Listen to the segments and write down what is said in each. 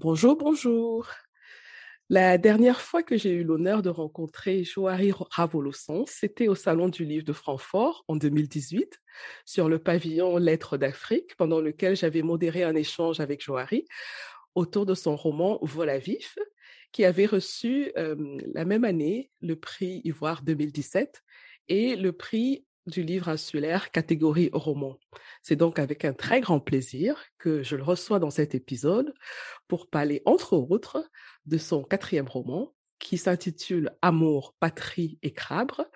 Bonjour, bonjour. La dernière fois que j'ai eu l'honneur de rencontrer Joari Ravolosson, c'était au Salon du Livre de Francfort en 2018, sur le pavillon Lettres d'Afrique, pendant lequel j'avais modéré un échange avec Joari autour de son roman Vol vif, qui avait reçu la même année le prix Ivoire 2017 et le prix du livre insulaire catégorie roman. C'est donc avec un très grand plaisir que je le reçois dans cet épisode pour parler entre autres de son quatrième roman qui s'intitule Amour, patrie et crabre,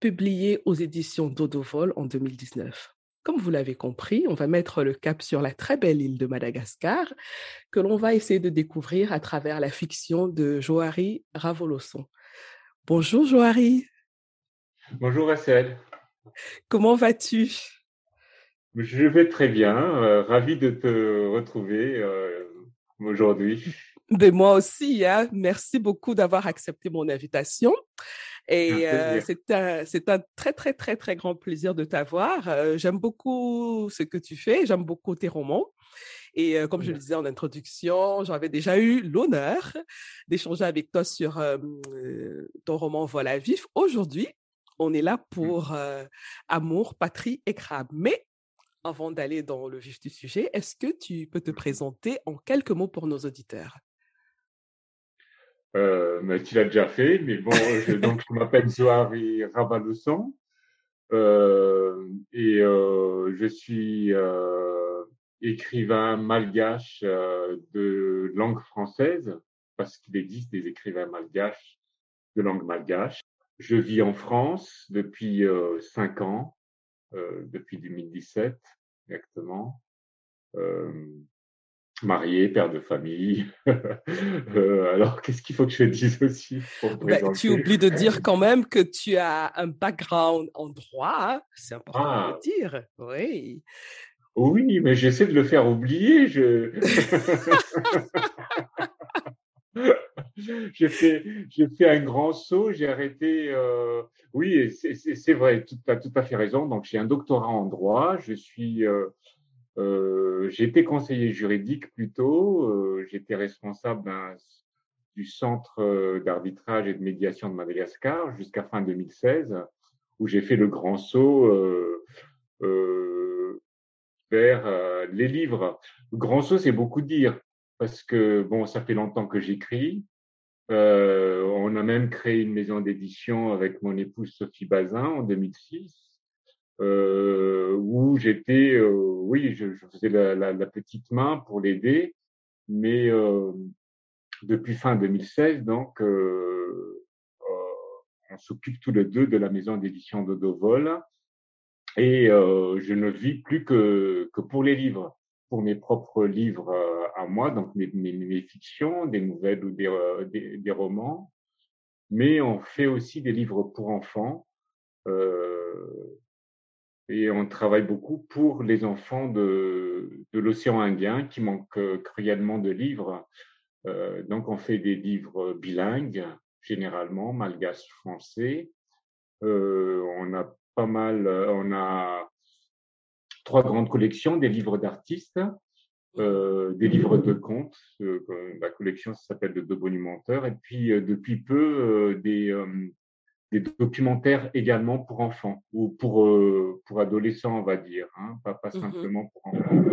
publié aux éditions Dodovol en 2019. Comme vous l'avez compris, on va mettre le cap sur la très belle île de Madagascar, que l'on va essayer de découvrir à travers la fiction de Joari Ravolosson. Bonjour Joari. Bonjour Estelle. Comment vas-tu? Je vais très bien, euh, ravi de te retrouver euh, aujourd'hui. De moi aussi, hein. merci beaucoup d'avoir accepté mon invitation. Et euh, c'est un, très, très, très, très grand plaisir de t'avoir. Euh, j'aime beaucoup ce que tu fais, j'aime beaucoup tes romans. Et euh, comme je le disais en introduction, j'avais déjà eu l'honneur d'échanger avec toi sur ton roman Voilà vif. Aujourd'hui, on est là mmh. pour Amour, Patrie et Crabe. Mais avant d'aller dans le vif du sujet, est-ce que tu peux te présenter en quelques mots pour nos auditeurs? Euh, mais tu l'as déjà fait, mais bon, je, donc je m'appelle Zohari Rabalusson euh, et je suis écrivain malgache de langue française parce qu'il existe des écrivains malgaches de langue malgache. Je vis en France depuis euh, cinq ans, depuis 2017 exactement marié, père de famille. euh, alors, qu'est-ce qu'il faut que je dise aussi pour ben, Tu oublies de dire quand même que tu as un background en droit. Hein. C'est important ah. de dire. Oui. Oui, mais j'essaie de le faire oublier. Je... j'ai fait, fait un grand saut. J'ai arrêté. Euh... Oui, c'est vrai. Tu as tout à fait raison. Donc, j'ai un doctorat en droit. Je suis euh, euh, j'étais conseiller juridique plutôt, euh, j'étais responsable du centre euh, d'arbitrage et de médiation de Madagascar jusqu'à fin 2016, où j'ai fait le grand saut vers les livres. Le grand saut, c'est beaucoup dire, parce que bon, ça fait longtemps que j'écris. on a même créé une maison d'édition avec mon épouse Sophie Bazin en 2006 euh, où j'étais, euh, oui, je, faisais la, petite main pour l'aider, mais euh, depuis fin 2016, donc, euh, on s'occupe tous les deux de la maison d'édition de Dovol, et je ne vis plus que pour les livres, pour mes propres livres moi, donc mes, fictions, des nouvelles ou des, des, des, romans, mais on fait aussi des livres pour enfants. Euh, et on travaille beaucoup pour les enfants de, de l'océan Indien qui manquent euh, cruellement de livres. Euh, donc on fait des livres bilingues, généralement, malgache-français. Euh, on a pas mal, euh, on a trois grandes collections, des livres d'artistes, euh, des livres de contes. la collection s'appelle de deux monumenteurs. Et puis depuis peu, des des documentaires également pour enfants ou pour euh, pour adolescents, on va dire, hein, pas pas mmh simplement pour enfants.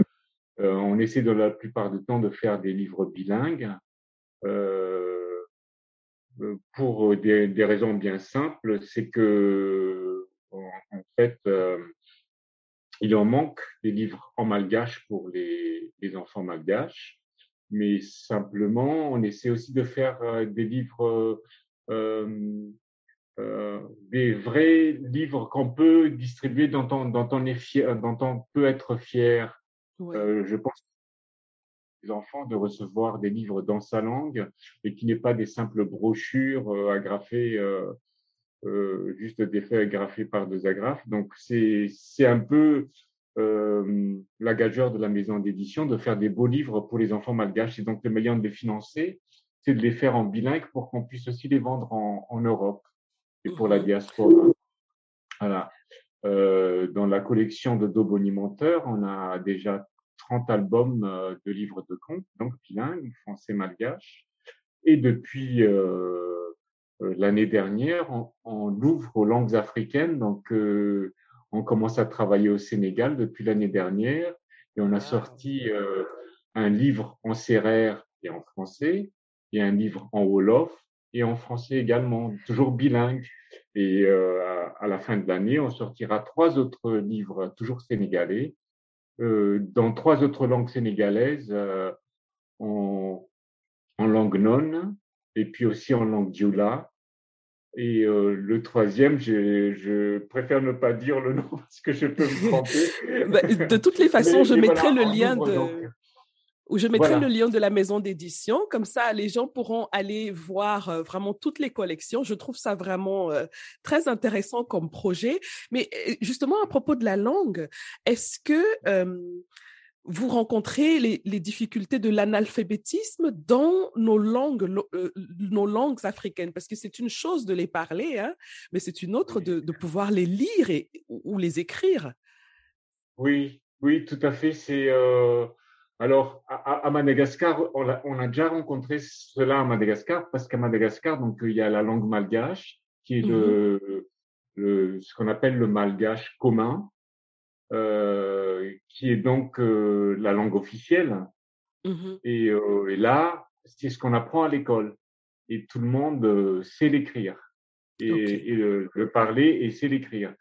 Euh, on essaie de la plupart du temps de faire des livres bilingues euh, euh pour des, des, raisons bien simples, c'est que en, fait euh, il en manque des livres en malgache pour les, les enfants malgaches. mais simplement, on essaie aussi de faire des livres, euh, des vrais livres qu'on peut distribuer, dont on, dont on est fier, dont on peut être fier. je pense les enfants de recevoir des livres dans sa langue et qui n'est pas des simples brochures euh, agrafées, euh, juste des faits agrafés par deux agrafes. Donc c'est un peu euh, la gageure de la maison d'édition de faire des beaux livres pour les enfants malgaches. Et donc le moyen de les financer, c'est de les faire en bilingue pour qu'on puisse aussi les vendre en, en Europe et pour la mmh diaspora. Voilà. Euh, dans la collection de Dobonimenteur, on a déjà 30 albums de livres de contes, donc bilingues, français, malgache. Et depuis euh, l'année dernière, on, on, ouvre aux langues africaines. Donc, euh, on commence à travailler au Sénégal depuis l'année dernière et on a sorti euh, un livre en sérère et en français et un livre en wolof et en français également, toujours bilingue. Et euh, à, à, la fin de l'année, on sortira trois autres livres, toujours sénégalais, euh, dans trois autres langues sénégalaises, euh, en, en, langue non, et puis aussi en langue dioula. Et euh, le troisième, je, préfère ne pas dire le nom parce que je peux me tromper. Bah, de toutes les façons, mais, je mettrai voilà, le lien de. Donc, où je mettrai voilà. le lien de la maison d'édition. Comme ça, les gens pourront aller voir euh, vraiment toutes les collections. Je trouve ça vraiment euh, très intéressant comme projet. Mais justement, à propos de la langue, est-ce que euh, vous rencontrez les, les difficultés de l'analphabétisme dans nos langues, euh, nos langues africaines Parce que c'est une chose de les parler, hein, mais c'est une autre de, de, pouvoir les lire et, ou les écrire. Oui, oui, tout à fait. C'est euh alors, à, à Madagascar, on a, on a, déjà rencontré cela à Madagascar, parce qu'à Madagascar, donc, il y a la langue malgache, qui est mmh. le, le, ce qu'on appelle le malgache commun, qui est donc euh, la langue officielle. Mmh. Et, euh, et, là, c'est ce qu'on apprend à l'école. Et tout le monde euh, sait l'écrire, et, okay. et le, le, parler et sait l'écrire.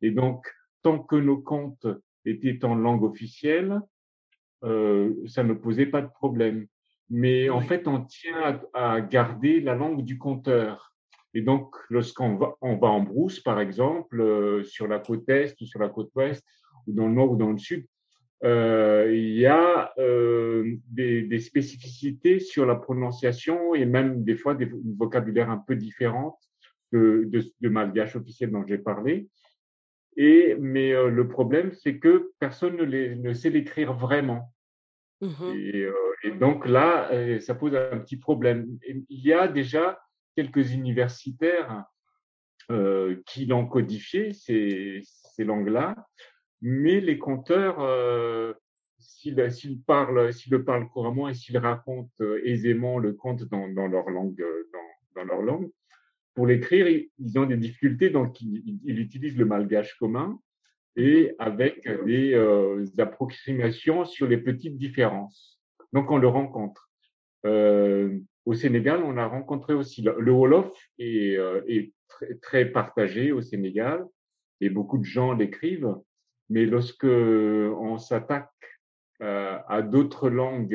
Et donc, tant que nos contes étaient en langue officielle, euh, ça ne posait pas de problème. Mais oui. en fait, on tient à, à, garder la langue du conteur. Et donc, lorsqu'on va, on va en brousse, par exemple, euh, sur la côte est ou sur la côte ouest, ou dans le nord ou dans le sud, euh, il y a euh, des, des, spécificités sur la prononciation et même des fois des vocabulaires un peu différents de, de, de malgache officiel dont j'ai parlé. Et mais euh, le problème, c'est que personne ne, les, ne sait l'écrire vraiment. Mmh. Et, et, donc là, ça pose un petit problème. Il y a déjà quelques universitaires qui l'ont codifié, ces, ces langues-là, mais les conteurs, euh, s'ils parlent, s'ils le parlent couramment et s'ils racontent euh, aisément le conte dans, dans leur langue, dans, dans, leur langue, pour l'écrire, ils ont des difficultés, donc ils, ils utilisent le malgache commun et avec des euh, approximations sur les petites différences. Donc on le rencontre. Euh, au Sénégal, on a rencontré aussi le, le Wolof est, euh, est très, très, partagé au Sénégal et beaucoup de gens l'écrivent. Mais lorsque on s'attaque euh, à d'autres langues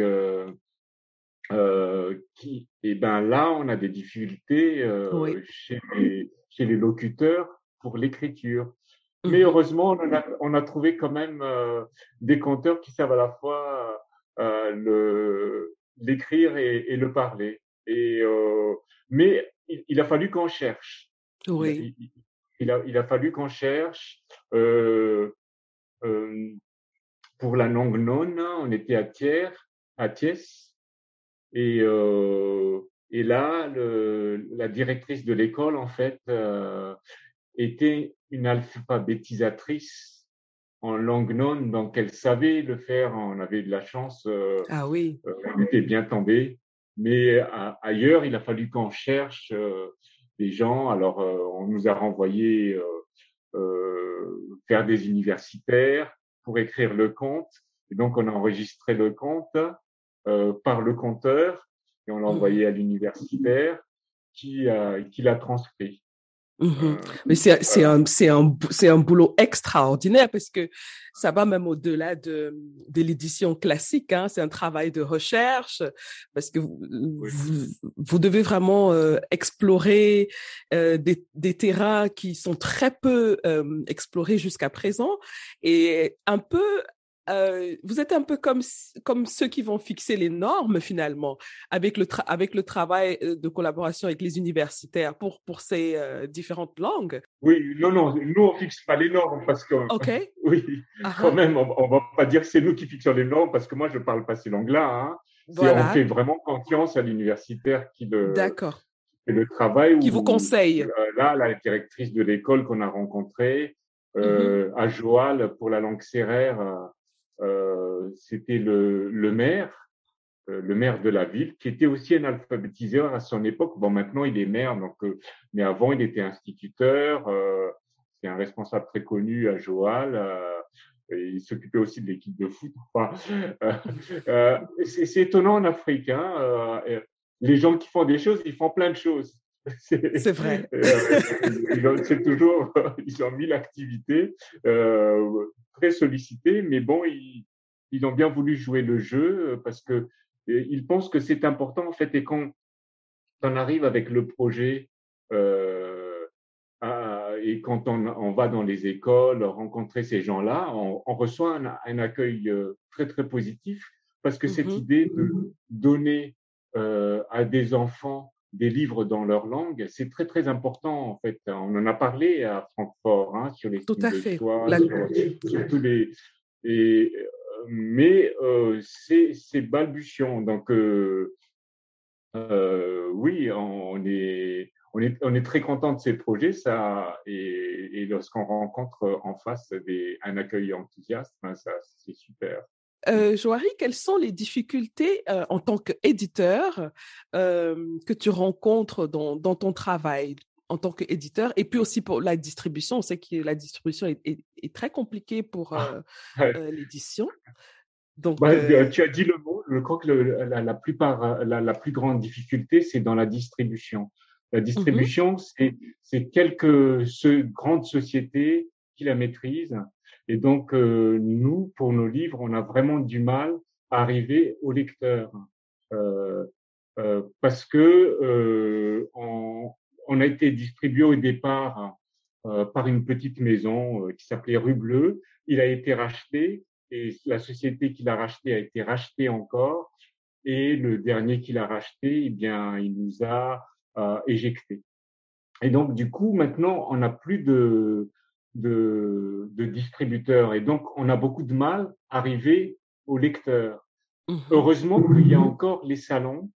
euh, qui, et eh ben là, on a des difficultés oui. chez, les, chez les locuteurs pour l'écriture. Mais mmh. heureusement, on a, on a trouvé quand même euh, des conteurs qui savent à la fois euh, le l'écrire et, et, le parler. Et euh, mais il, il, a fallu qu'on cherche. Oui. Il, il, a, il a fallu qu'on cherche. Euh, euh, pour la langue non, on était à Thiers, à Thiès, et euh, et là, le, la directrice de l'école, en fait, était une alphabétisatrice en langue non, donc elle savait le faire, on avait de la chance, euh, ah oui. Euh, on était bien tombé. Mais ailleurs, il a fallu qu'on cherche euh, des gens. Alors, euh, on nous a renvoyé faire des universitaires pour écrire le conte. Et donc, on a enregistré le conte par le conteur et on l'a mmh envoyé à l'universitaire qui, qui l'a transcrit. Mmh Mais c'est c'est un c'est un c'est un boulot extraordinaire parce que ça va même au-delà de de l'édition classique. Hein. C'est un travail de recherche parce que vous vous, devez vraiment explorer des des terrains qui sont très peu explorés jusqu'à présent et un peu euh, vous êtes un peu comme, comme ceux qui vont fixer les normes finalement, avec le, avec le travail euh, de collaboration avec les universitaires pour, pour ces euh, différentes langues. Oui, non, non, nous on fixe pas les normes parce que, Ok. oui, ah quand ah. même, on, ne va pas dire que c'est nous qui fixons les normes parce que moi je parle pas ces langues-là. Hein. On fait vraiment confiance à l'universitaire qui le, D'accord. le travail. Qui vous conseille. là, la directrice de l'école qu'on a rencontrée, mmh à Joal pour la langue sérère, euh, c'était le, le maire, euh, le maire de la ville, qui était aussi un alphabétiseur à son époque. Bon, maintenant il est maire, donc, euh, mais avant il était instituteur. c'est un responsable très connu à Joal. il s'occupait aussi de l'équipe de foot. C'est étonnant en Afrique. Hein, les gens qui font des choses, ils font plein de choses. C'est vrai. c'est toujours, ils ont mille activités. Euh, très sollicités, mais bon, ils, ils, ont bien voulu jouer le jeu euh, parce que ils pensent que c'est important en fait. Et quand on arrive avec le projet euh, et quand on, on, va dans les écoles rencontrer ces gens-là, on, on, reçoit un, un, accueil euh, très très positif parce que cette mmh idée de donner euh, à des enfants des livres dans leur langue, c'est très très important en fait. On en a parlé à Francfort hein, sur les tout à fait. Sur, les et euh, mais euh, c'est balbutiant. Donc euh, euh, oui, on est on est on est très content de ces projets ça et, et lorsqu'on rencontre en face des, un accueil enthousiaste, ben, ça c'est super. Euh, Joari, quelles sont les difficultés euh, en tant qu'éditeur euh, que tu rencontres dans, dans, ton travail en tant qu'éditeur? Et puis aussi pour la distribution On sait que la distribution est, est, très compliquée pour ah, euh, l'édition. Donc, bah, tu as dit le mot. Je crois que la, la, plupart, la, la, plus grande difficulté, c'est dans la distribution. La mmh distribution, c'est quelques ce, grandes sociétés qui la maîtrisent et donc, euh, nous, pour nos livres, on a vraiment du mal à arriver au lecteur. Euh, euh, parce que on, a été distribué au départ par une petite maison qui s'appelait Rue Bleue. Il a été racheté et la société qui l'a racheté a été rachetée encore. Et le dernier qui l'a racheté, eh bien, il nous a éjectés. Et donc, du coup, maintenant, on n'a plus de, de, de, distributeurs. Et donc, on a beaucoup de mal à arriver au lecteur. Mmh Heureusement qu'il y a encore les salons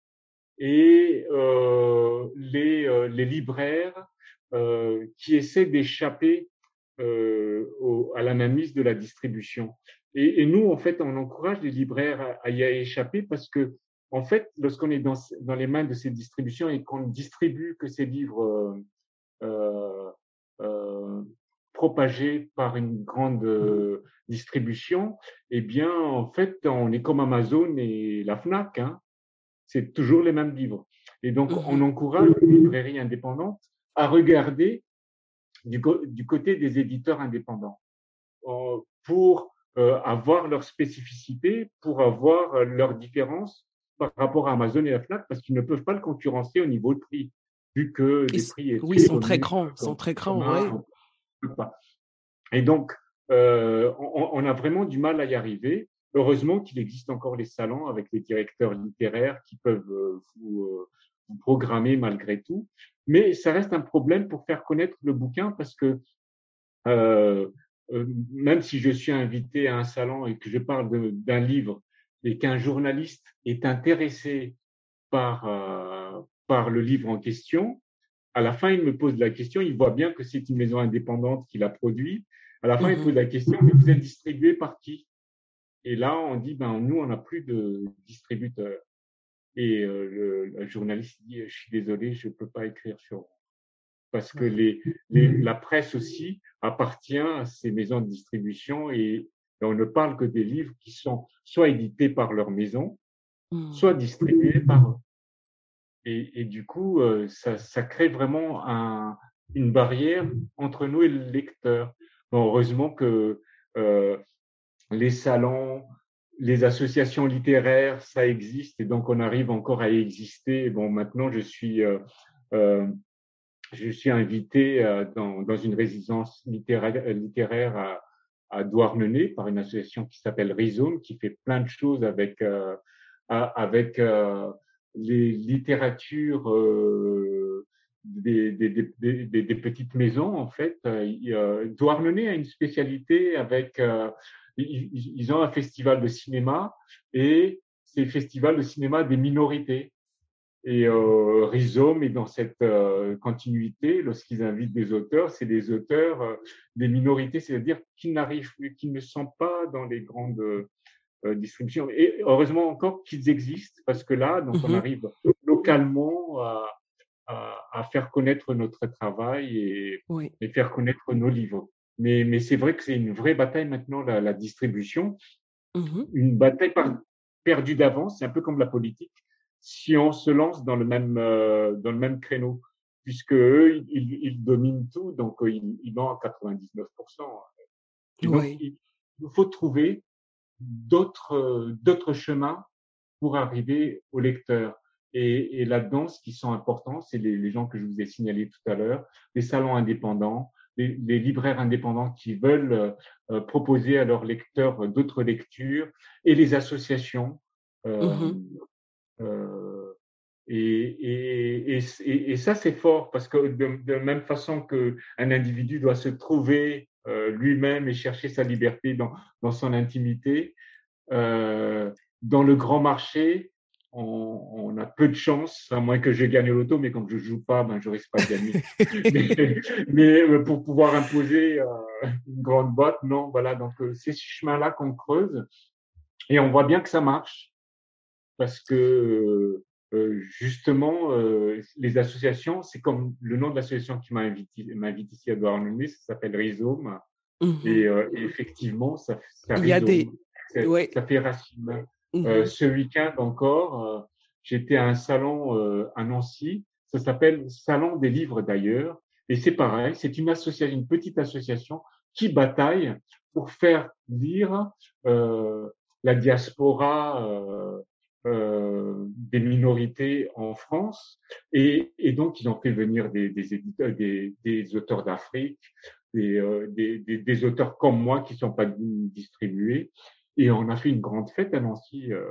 et euh, les, euh, les, libraires euh, qui essaient d'échapper à la mainmise de la distribution. Et, et, nous, en fait, on encourage les libraires à, y échapper parce que, en fait, lorsqu'on est dans, dans, les mains de ces distributions et qu'on ne distribue que ces livres propagé par une grande euh, distribution, eh bien, en fait, on est comme Amazon et la FNAC. Hein. C'est toujours les mêmes livres. Et donc, mmh on encourage les librairies indépendantes à regarder du, du côté des éditeurs indépendants euh, pour euh, avoir leur spécificité, pour avoir leurs différences par rapport à Amazon et la FNAC, parce qu'ils ne peuvent pas le concurrencer au niveau de prix, vu que les prix... Oui, sont très grands, sont très grands, Et donc, euh, on, a vraiment du mal à y arriver. Heureusement qu'il existe encore les salons avec les directeurs littéraires qui peuvent euh, vous, euh, vous, programmer malgré tout. Mais ça reste un problème pour faire connaître le bouquin parce que même si je suis invité à un salon et que je parle d'un livre et qu'un journaliste est intéressé par, par le livre en question, à la fin, il me pose la question, il voit bien que c'est une maison indépendante qui l'a produit. À la fin, il mmh pose la question, mais vous êtes distribué par qui? Et là, on dit, ben nous, on n'a plus de distributeur. Et euh, le, journaliste dit, je suis désolé, je ne peux pas écrire sur vous. Parce que les, les, la presse aussi appartient à ces maisons de distribution et, on ne parle que des livres qui sont soit édités par leur maison, mmh. soit distribués par eux. Et, du coup, euh, ça, crée vraiment un, une barrière entre nous et le lecteur. Heureusement que euh, les salons, les associations littéraires, ça existe et donc on arrive encore à exister. Bon, maintenant je suis, euh, euh, je suis invité dans, dans, une résidence littéraire, à, à Douarnenez par une association qui s'appelle Rhizome, qui fait plein de choses avec, avec les littératures des, des, petites maisons, en fait. Douarnenez a une spécialité avec ils, ont un festival de cinéma et c'est le festival de cinéma des minorités. Et euh, Rhizome est dans cette euh, continuité lorsqu'ils invitent des auteurs, c'est des auteurs euh, des minorités, c'est-à-dire qui n'arrivent, qui ne sont pas dans les grandes euh, distributions. Et heureusement encore qu'ils existent parce que là, donc on mm-hmm. arrive localement à, à, à, faire connaître notre travail et, et faire connaître nos livres. Mais, mais c'est vrai que c'est une vraie bataille maintenant, la, la distribution. Mmh une bataille perdue d'avance, c'est un peu comme la politique. Si on se lance dans le même, euh, dans le même créneau, puisque eux, ils, ils dominent tout, donc euh, ils, ils vont à 99%. Et donc, il, faut trouver d'autres, d'autres chemins pour arriver au lecteur. Et, et là-dedans, ce qui sont importants, c'est les, les gens que je vous ai signalés tout à l'heure, les salons indépendants, les, libraires indépendants qui veulent euh, proposer à leurs lecteurs d'autres lectures et les associations. Euh, mmh euh, et, et, et, et, ça, c'est fort parce que de, de, la même façon qu'un individu doit se trouver lui-même et chercher sa liberté dans, dans son intimité, dans le grand marché, on, a peu de chance, à moins que j'ai gagné l'auto, mais comme je joue pas, ben je risque pas de gagner. mais, euh, pour pouvoir imposer euh, une grande boîte, non, voilà. Donc euh, c'est ce chemin-là qu'on creuse et on voit bien que ça marche parce que justement les associations, c'est comme le nom de l'association qui m'invite ici à Douarnenez, ça s'appelle Rhizome. Mmh et, effectivement, ça, ça, Il y a des... ça fait racine. Euh, mmh ce week-end encore, euh, j'étais à un salon euh, à Nancy. Ça s'appelle Salon des livres d'ailleurs. Et c'est pareil, c'est une association, une petite association qui bataille pour faire lire la diaspora des minorités en France. Et, et, donc, ils ont fait venir des, des, éditeurs, des, des auteurs d'Afrique, des, des, des, auteurs comme moi qui sont pas distribués. Et on a fait une grande fête à Nancy euh,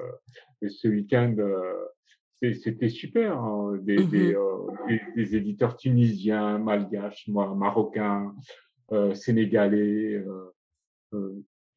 ce week-end. Euh, c'était super. Hein, des, mmh des, euh, éditeurs tunisiens, malgaches, marocains, euh, sénégalais.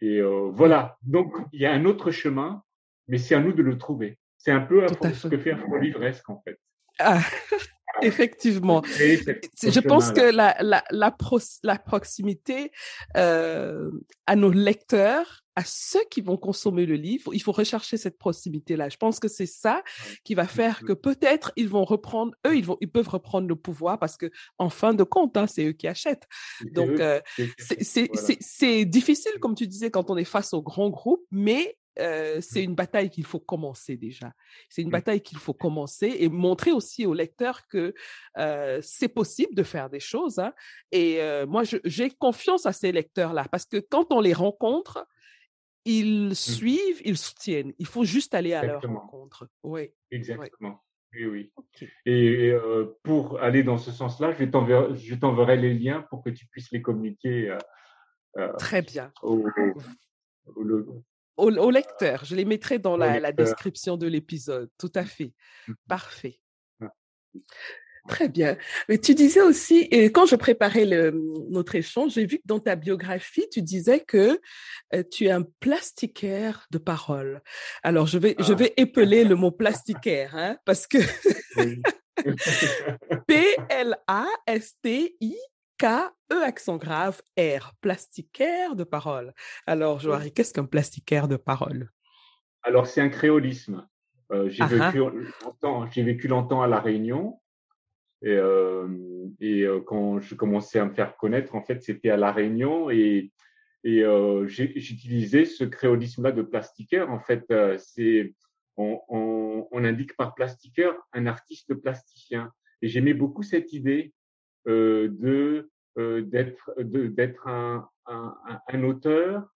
et voilà. Donc, il y a un autre chemin, mais c'est à nous de le trouver. C'est un peu ce que fait un livresque, en fait. Ah. Effectivement. Je pense que la, la, la, pro, la proximité euh, à nos lecteurs, à ceux qui vont consommer le livre, il faut rechercher cette proximité-là. Je pense que c'est ça qui va faire que peut-être ils vont reprendre, eux, ils vont, ils peuvent reprendre le pouvoir parce que en fin de compte, hein, c'est eux qui achètent. Donc, euh, c'est voilà. difficile, comme tu disais, quand on est face aux grands groupes, mais euh, c'est une bataille qu'il faut commencer déjà. C'est une bataille qu'il faut commencer et montrer aussi aux lecteurs que euh, c'est possible de faire des choses. Hein. Et euh, moi, j'ai confiance à ces lecteurs-là parce que quand on les rencontre, ils mmh. suivent, ils soutiennent. Il faut juste aller à leur rencontre. Oui. Exactement. Oui, oui. Et, euh, pour aller dans ce sens-là, je t'enverrai les liens pour que tu puisses les communiquer. Euh, Très bien. Au, au, au, lecteur. Je les mettrai dans la, la, description de l'épisode. Tout à fait. Mmh Parfait. Très bien. Mais tu disais aussi, et quand je préparais le, notre échange, j'ai vu que dans ta biographie, tu disais que euh, tu es un plastiquaire de parole. Alors, je vais, je ah. vais épeler le mot plastiquaire, hein, parce que P-L-A-S-T-I K-E accent grave R, plastiquaire de parole. Alors, Joari, qu'est-ce qu'un plastiquaire de parole? Alors, c'est un créolisme. Euh, j'ai, vécu longtemps, j'ai vécu longtemps à La Réunion. Et, euh, et euh, quand je commençais à me faire connaître, en fait, c'était à La Réunion et, et j'utilisais ce créolisme-là de plastiquaire. En fait, c'est on, on, on, indique par plastiquaire un artiste plasticien. Et j'aimais beaucoup cette idée de d'être d'être un, un, un, auteur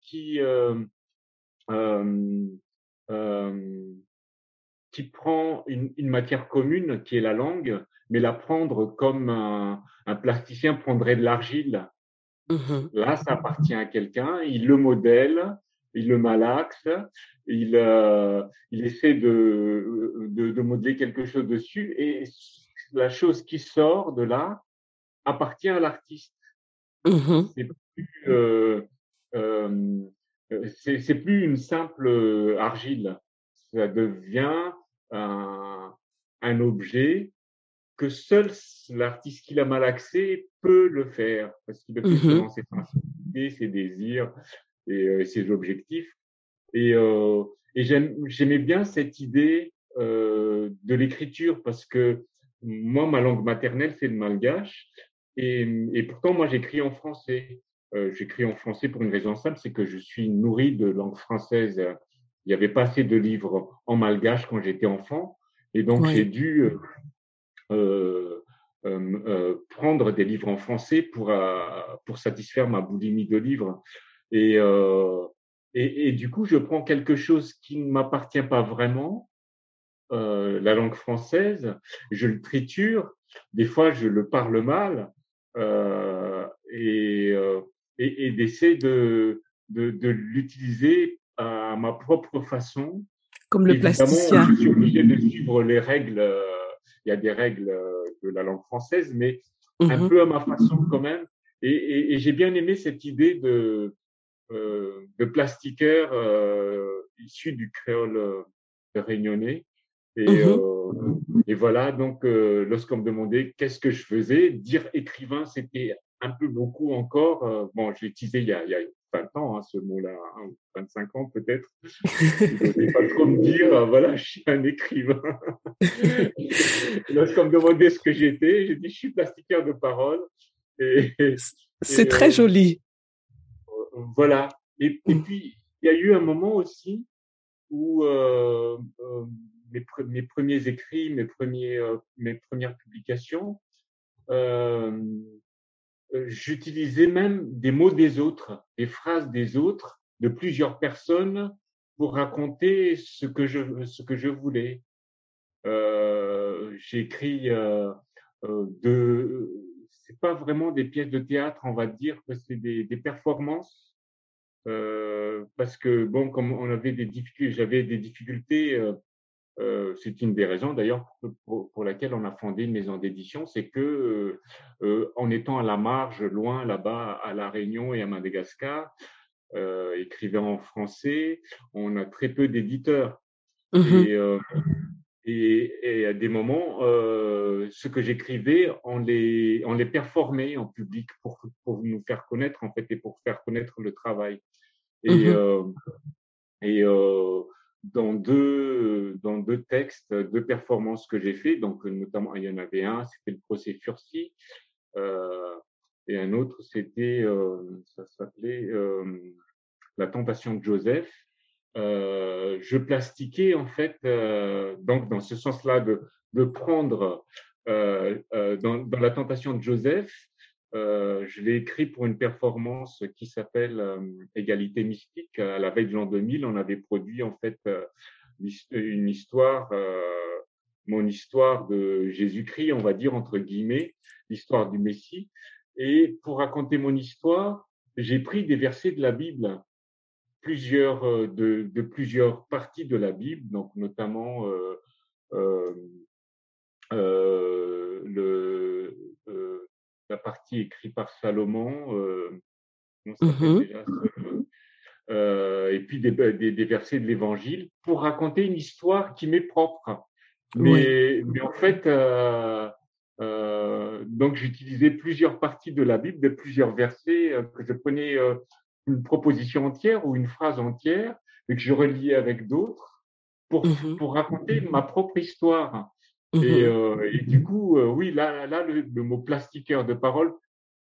qui qui prend une, une, matière commune qui est la langue, mais la prendre comme un, un plasticien prendrait de l'argile. Mmh Là, ça appartient à quelqu'un, il le modèle, il le malaxe, il, euh, il essaie de, de, de, modeler quelque chose dessus, et la chose qui sort de là appartient à l'artiste. Mmh c'est plus, euh, euh, c'est plus une simple argile, ça devient un, un objet que seul l'artiste qui l'a malaxé peut le faire, parce qu'il le fait mmh selon ses sensibilités, ses désirs et euh, ses objectifs. Et, euh, et j'aimais bien cette idée euh, de l'écriture, parce que moi, ma langue maternelle, c'est le malgache, et, et pourtant, moi, j'écris en français. Euh, j'écris en français pour une raison simple, c'est que je suis nourri de langue française. Il n'y avait pas assez de livres en malgache quand j'étais enfant, et donc j'ai dû euh, euh, euh, euh, prendre des livres en français pour, pour satisfaire ma boulimie de livres. Et, et, et, du coup, je prends quelque chose qui ne m'appartient pas vraiment, euh, la langue française, je le triture, des fois je le parle mal, euh, et, euh, et, et d'essayer de, de, de l'utiliser à ma propre façon. Comme le Évidemment, plasticien. Je suis obligé de suivre les règles il y a des règles euh, de la langue française, mais un mmh peu à ma façon quand même. Et, j'ai bien aimé cette idée de, euh, de plastiqueur euh, issu du créole euh, réunionnais. Et, mmh euh, et voilà, donc euh, lorsqu'on me demandait qu'est-ce que je faisais, dire écrivain, c'était un peu beaucoup encore. bon, je l'ai utilisé il y a, il y a 20 ans, hein, ce mot-là, 25 hein, ans peut-être. Je ne pas trop me dire, euh, voilà, je suis un écrivain. Lorsqu'on me demandait ce que j'étais, j'ai dit, je suis plastiqueur de parole. C'est très euh, joli. Euh, voilà. Et, et, puis, il y a eu un moment aussi où euh, euh, mes, premiers écrits, mes, premiers, mes premières publications, euh, j'utilisais même des mots des autres, des phrases des autres, de plusieurs personnes pour raconter ce que je, ce que je voulais. Euh, euh, euh, de, c'est pas vraiment des pièces de théâtre, on va dire que c'est des, performances. Euh, parce que bon, comme on avait des difficultés, j'avais des difficultés euh, euh, c'est une des raisons d'ailleurs pour, pour, laquelle on a fondé une maison d'édition, c'est que euh, euh, en étant à la marge, loin là-bas à la Réunion et à Madagascar, euh, écrivant en français, on a très peu d'éditeurs. Mmh et, et, et, à des moments, ce que j'écrivais, on les, on les performait en public pour, pour nous faire connaître en fait et pour faire connaître le travail. Et, mmh et dans deux, dans deux textes, deux performances que j'ai fait. Donc, notamment, il y en avait un, c'était le procès Fursi, euh, et un autre, c'était, euh, ça s'appelait euh, La tentation de Joseph. Je plastiquais, en fait, donc, dans ce sens-là, de, de prendre dans, dans la tentation de Joseph, euh, je l'ai écrit pour une performance qui s'appelle euh, Égalité mystique. À la veille de l'an 2000, on avait produit en fait euh, une histoire, mon histoire de Jésus-Christ, on va dire entre guillemets, l'histoire du Messie. Et pour raconter mon histoire, j'ai pris des versets de la Bible, plusieurs de, de, plusieurs parties de la Bible, donc notamment le partie écrite par Salomon, euh, mmh déjà, euh, et puis des, des, des versets de l'Évangile pour raconter une histoire qui m'est propre. Mais, mais en fait, euh, euh, donc j'utilisais plusieurs parties de la Bible, de plusieurs versets, que je prenais une proposition entière ou une phrase entière et que je reliais avec d'autres pour, mmh pour raconter ma propre histoire. Et, mmh euh, et, du coup, euh, oui, là, là le, le, mot plastiqueur de parole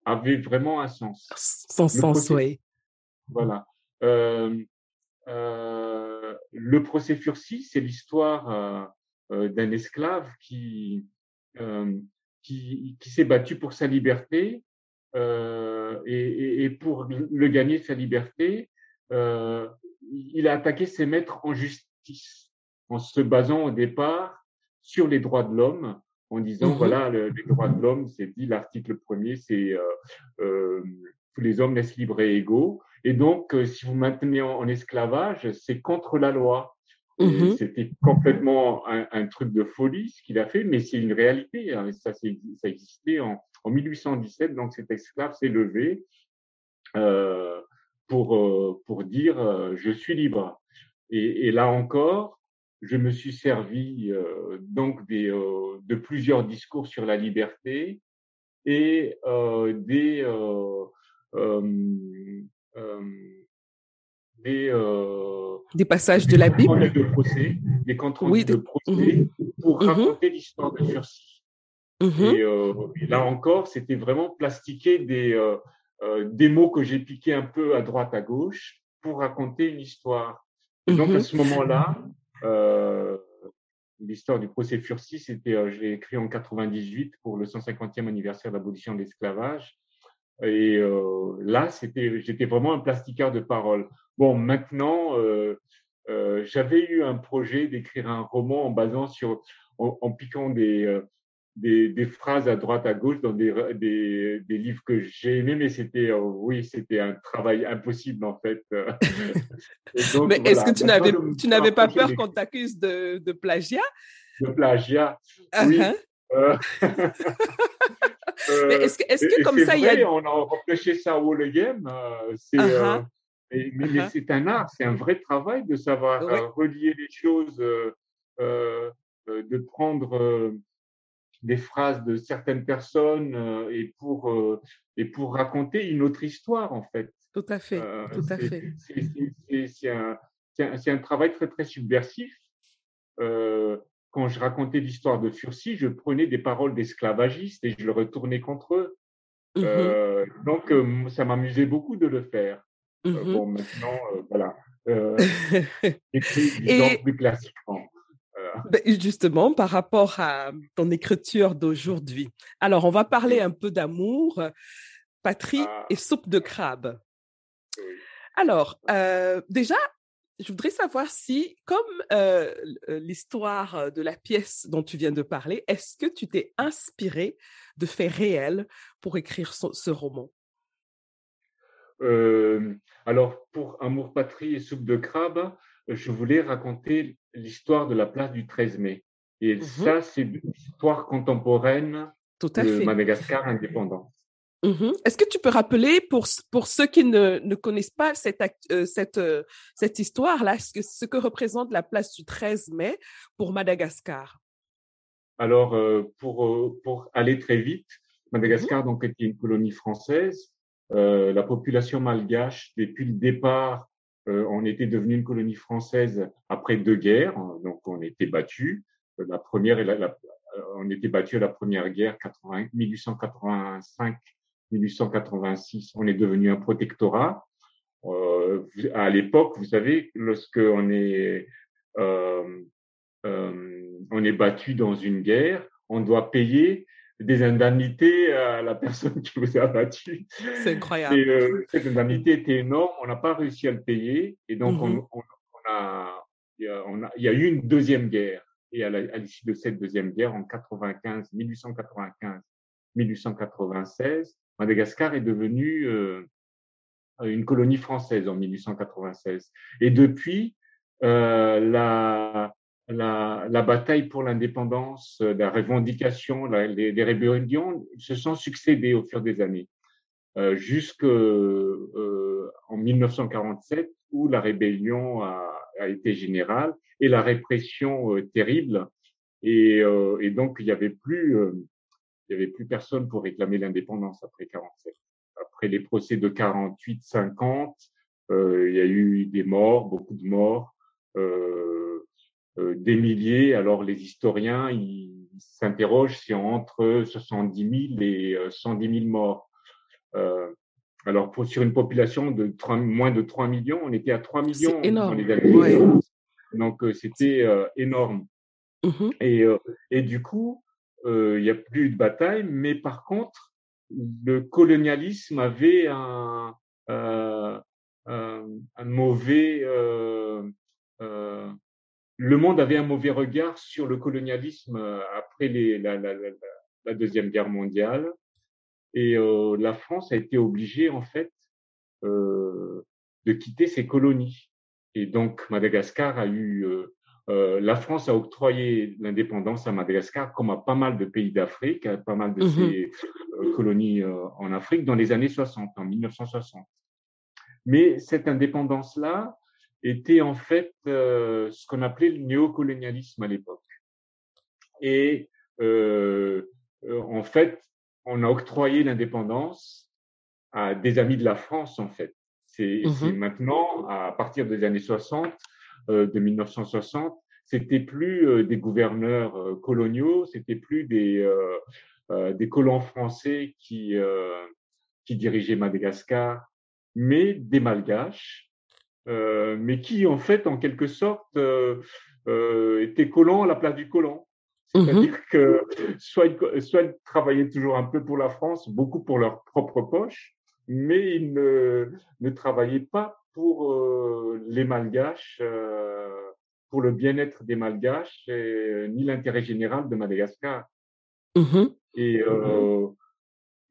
avait vraiment un sens. Son sens, oui. Voilà. Euh, le procès Fursi, c'est l'histoire d'un esclave qui qui, qui s'est battu pour sa liberté euh, et, et, pour le gagner sa liberté, euh, il a attaqué ses maîtres en justice en se basant au départ sur les droits de l'homme, en disant mmh voilà le, les droits de l'homme, c'est dit l'article premier, c'est euh, euh, tous les hommes naissent libres et égaux, et donc euh, si vous maintenez en, en esclavage, c'est contre la loi. Mmh c'était complètement un, un, truc de folie ce qu'il a fait, mais c'est une réalité. Hein, ça, ça existait en, en 1817, donc cet esclave s'est levé euh, pour, euh, pour dire euh, je suis libre. Et, et, là encore, je me suis servi euh, donc des, euh, de plusieurs discours sur la liberté et euh, des des, des passages de la Bible, de procès, des contrôles oui, de, de procès mmh. pour mmh. raconter l'histoire de Sursis. Mmh et, euh, et, là encore, c'était vraiment plastiquer des, euh, euh, des mots que j'ai piqués un peu à droite, à gauche pour raconter une histoire. Et donc, à ce moment-là, euh, l'histoire du procès Furcy, c'était, euh, je l'ai écrit en 98 pour le 150e anniversaire de l'abolition de l'esclavage. Et euh, là, c'était, j'étais vraiment un plastiqueur de paroles. Bon, maintenant, j'avais eu un projet d'écrire un roman en basant sur, en piquant des des, des, phrases à droite, à gauche dans des, des, des livres que j'ai aimés, mais c'était, euh, oui, c'était un travail impossible en fait. donc, mais est-ce que tu n'avais, tu n'avais pas peur qu'on t'accuse de, de, plagiat? De plagiat, uh -huh. oui. Uh-huh. mais est-ce que, est-ce que comme ça, vrai, il y a. On a repêché ça au Wall Game. c'est, uh -huh. euh, mais, uh-huh. c'est un art, c'est un vrai travail de savoir relier les choses, euh, de prendre des phrases de certaines personnes euh, et pour euh, et pour raconter une autre histoire en fait. Tout à fait, euh, tout à fait. C'est un, un, un, travail très très subversif. Euh, quand je racontais l'histoire de Furcy, je prenais des paroles d'esclavagistes et je le retournais contre eux. Mmh euh, donc ça m'amusait beaucoup de le faire. Mmh bon maintenant voilà. J'écris plus classiquement. Ben, justement, par rapport à ton écriture d'aujourd'hui. Alors, on va parler un peu d'amour, patrie ah. et soupe de crabe. Alors, euh, déjà, je voudrais savoir si, comme euh, l'histoire de la pièce dont tu viens de parler, est-ce que tu t'es inspiré de faits réels pour écrire ce, ce roman? Euh, Alors, pour Amour, patrie et soupe de crabe, je voulais raconter l'histoire de la place du 13 mai. Et mmh ça, c'est l'histoire contemporaine Tout à de fait. Madagascar indépendant. Mmh Est-ce que tu peux rappeler pour, pour ceux qui ne, ne connaissent pas cette, euh, cette, euh, cette histoire-là, ce que, ce que représente la place du 13 mai pour Madagascar? Alors, euh, pour, pour aller très vite, Madagascar mmh donc était une colonie française. La population malgache, depuis le départ, on était devenu une colonie française après deux guerres, donc on était battu. La première, la, on était battu à la première guerre, 1885-1886. On est devenu un protectorat. Euh, à l'époque, vous savez, lorsque on est euh, euh, on est battu dans une guerre, on doit payer des indemnités à la personne qui vous a battu. C'est incroyable. Et, euh, cette indemnité était énorme, on n'a pas réussi à le payer, et donc mm -hmm. on, a, il y a, on a, il y a eu une deuxième guerre. Et à l'issue de cette deuxième guerre, en 95, 1895, 1896, Madagascar est devenu euh, une colonie française en 1896. Et depuis, euh, la, la, bataille pour l'indépendance, euh, la revendication, les, rébellions se sont succédées au fur des années, euh, jusqu'en euh, 1947 où la rébellion a, été générale et la répression euh, terrible. Et, donc il y avait plus, personne pour réclamer l'indépendance après 47. Après les procès de 48-50, il y a eu des morts, beaucoup de morts. Des milliers. Alors les historiens ils s'interrogent si entre 70 000 et 110 euh, 000 morts. Euh, alors pour, sur une population de 3, moins de 3 millions, on était à 3 millions dans les. Ouais. Donc c'était énorme. Mmh et, et du coup, il n'y a plus de bataille, mais par contre, le colonialisme avait un, un mauvais, le monde avait un mauvais regard sur le colonialisme après les, la, la, la, la, deuxième guerre mondiale, et la France a été obligée en fait de quitter ses colonies. Et donc Madagascar a eu, euh, euh, la France a octroyé l'indépendance à Madagascar, comme à pas mal de pays d'Afrique, à pas mal de mmh ses euh, colonies en Afrique, dans les années 60, en 1960. Mais cette indépendance-là était en fait ce qu'on appelait le néocolonialisme à l'époque. Et en fait, on a octroyé l'indépendance à des amis de la France, en fait. C'est mmh maintenant, à partir des années 60, euh, de 1960, c'était plus euh, des gouverneurs euh, coloniaux, c'était plus des, des colons français qui, qui dirigeaient Madagascar, mais des malgaches, mais qui, en fait, en quelque sorte, étaient colons à la place du. Mmh C'est-à-dire que soit, soit ils travaillaient toujours un peu pour la France, beaucoup pour leur propre poche, mais il ne, ne travaillait pas pour euh, les Malgaches, euh, pour le bien-être des Malgaches, et, ni l'intérêt général de Madagascar. Mmh et, euh,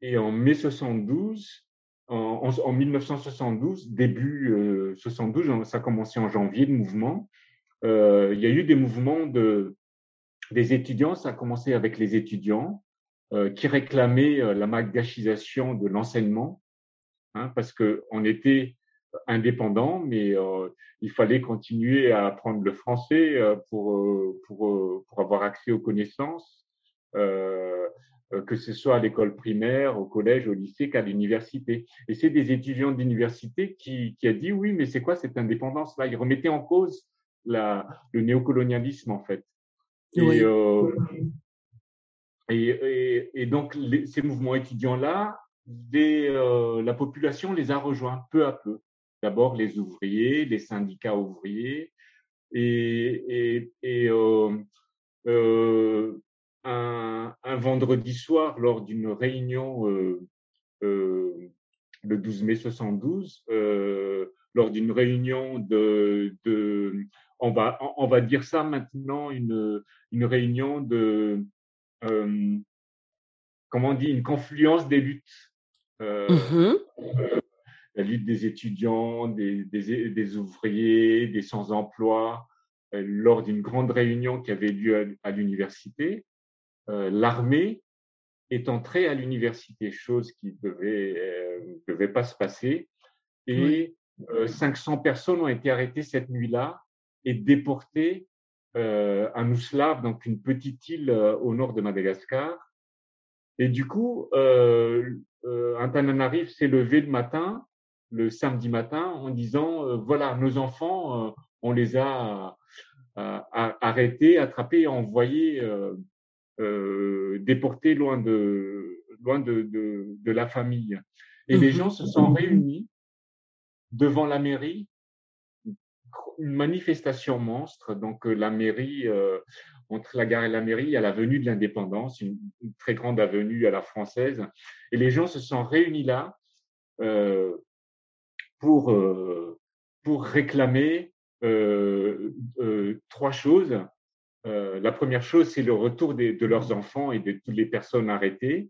et en mai 72, en, en 1972, début euh, 72, ça a commencé en janvier le mouvement. Euh, il y a eu des mouvements de des étudiants. Ça a commencé avec les étudiants euh, qui réclamaient la malgachisation de l'enseignement hein, parce qu'on était indépendant, mais euh, il fallait continuer à apprendre le français euh, pour, euh, pour, pour avoir accès aux connaissances, que ce soit à l'école primaire, au collège, au lycée, qu'à l'université. Et c'est des étudiants d'université qui, qui a dit oui, mais c'est quoi cette indépendance-là? Ils remettaient en cause la, le néocolonialisme en fait. Et, et, et, et, donc ces mouvements étudiants-là euh, la population les a rejoints peu à peu. D'abord les ouvriers, les syndicats ouvriers, et, euh, euh, un, vendredi soir, lors d'une réunion le 12 mai 72, lors d'une réunion de, on va on va dire ça maintenant une une réunion de comment on dit une confluence des luttes. Euh, mmh euh, la lutte des étudiants, des, des, ouvriers, des sans-emploi, euh, lors d'une grande réunion qui avait lieu à, l'université, l'armée est entrée à l'université, chose qui devait devait pas se passer, et 500 personnes ont été arrêtées cette nuit-là et déportées à Nouslav, donc une petite île au nord de Madagascar. Et du coup, euh, Antananarive s'est levé le matin, le samedi matin, en disant euh, voilà, nos enfants, euh, on les a arrêtés, attrapés et envoyés, déportés loin de loin de, de, de la famille. Et les gens se sont réunis devant la mairie une manifestation monstre. Donc la mairie, entre la gare et la mairie, il y a l'avenue de l'indépendance, une, très grande avenue à la française. Et les gens se sont réunis là euh, pour, euh, pour réclamer euh, euh trois choses. Euh, la première chose, c'est le retour des, de leurs enfants et de toutes les personnes arrêtées,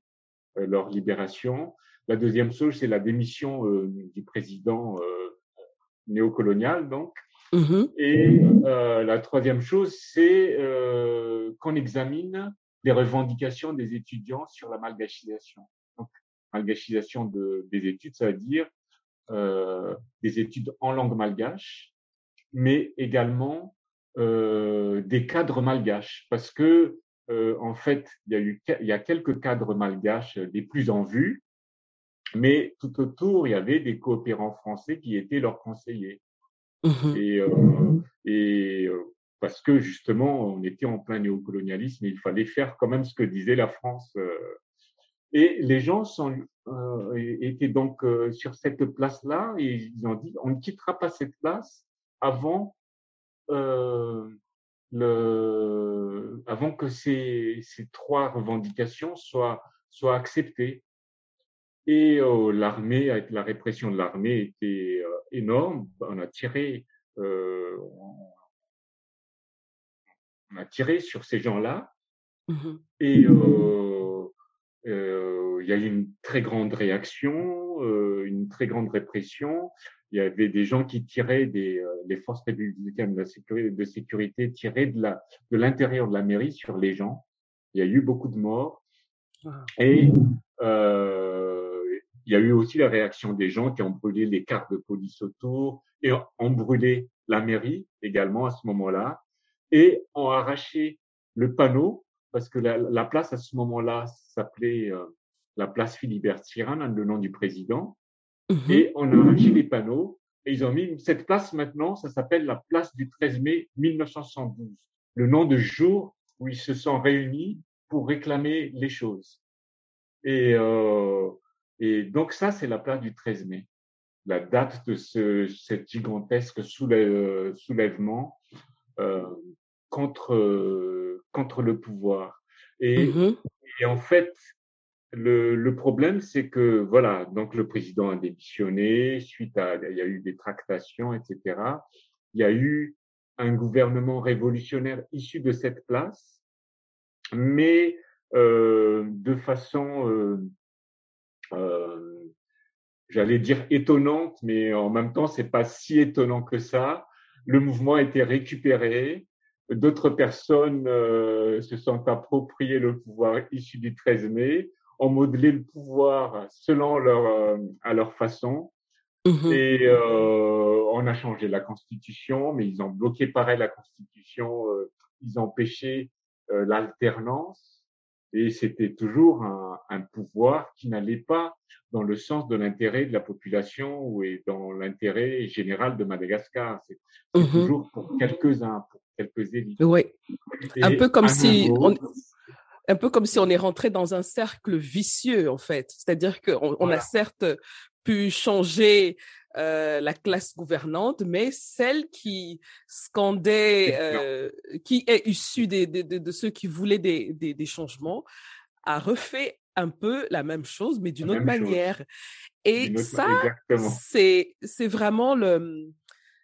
euh, leur libération. La deuxième chose, c'est la démission du président néocolonial, donc. Mmh et euh, la troisième chose, c'est euh, qu'on examine les revendications des étudiants sur la malgachisation. Donc, malgachisation de, des études, ça veut dire euh, des études en langue malgache, mais également euh, des cadres malgaches, parce que euh, en fait, il y a eu il y a quelques cadres malgaches les plus en vue, mais tout autour, il y avait des coopérants français qui étaient leurs conseillers. Mmh et, euh, et euh, parce que justement, on était en plein néocolonialisme et il fallait faire quand même ce que disait la France. Euh. Et les gens sont, euh, étaient donc sur cette place-là et ils ont dit on ne quittera pas cette place avant euh, le, avant que ces, ces trois revendications soient, soient acceptées. Et euh, l'armée, avec la répression de l'armée, était euh, énorme. On a tiré, on a tiré sur ces gens-là. Mmh Et il y a eu une très grande réaction, une très grande répression. Il y avait des gens qui tiraient des les forces républicaines de, la sécurité, de sécurité tiraient de la de l'intérieur de la mairie sur les gens. Il y a eu beaucoup de morts. Ah. Et euh, il y a eu aussi la réaction des gens qui ont brûlé les cartes de police autour et ont brûlé la mairie également à ce moment-là et ont arraché le panneau parce que la, la place à ce moment-là s'appelait euh, la place Philibert Tyrann, le nom du président. Mmh et on a arraché les panneaux et ils ont mis cette place maintenant, ça s'appelle la place du 13 mai 1972, le nom de jour où ils se sont réunis pour réclamer les choses. Et, euh, et donc ça, c'est la place du 13 mai, la date de ce cet gigantesque soulèvement euh, contre contre le pouvoir. Et, mmh et en fait, le, le problème, c'est que voilà, donc le président a démissionné suite à il y a eu des tractations, etc. Il y a eu un gouvernement révolutionnaire issu de cette place, mais euh, de façon, euh, euh, j'allais dire étonnante, mais en même temps, c'est pas si étonnant que ça. Le mouvement a été récupéré. D'autres personnes euh, se sont appropriées le pouvoir issu du 13 mai, ont modelé le pouvoir selon leur euh, à leur façon. Mmh Et euh, on a changé la constitution, mais ils ont bloqué pareil la constitution. ils ont empêché l'alternance et c'était toujours un, un, pouvoir qui n'allait pas dans le sens de l'intérêt de la population ou dans l'intérêt général de Madagascar. C'est mmh toujours pour quelques-uns, pour quelques élites. Oui, un peu comme si on, un peu comme si on est rentré dans un cercle vicieux en fait. C'est-à-dire qu'on on a certes pu changer euh, la classe gouvernante, mais celle qui scandait, euh, qui est issue des, de, de, ceux qui voulaient des, changements, a refait un peu la même chose, mais d'une autre manière. Et ça, c'est vraiment le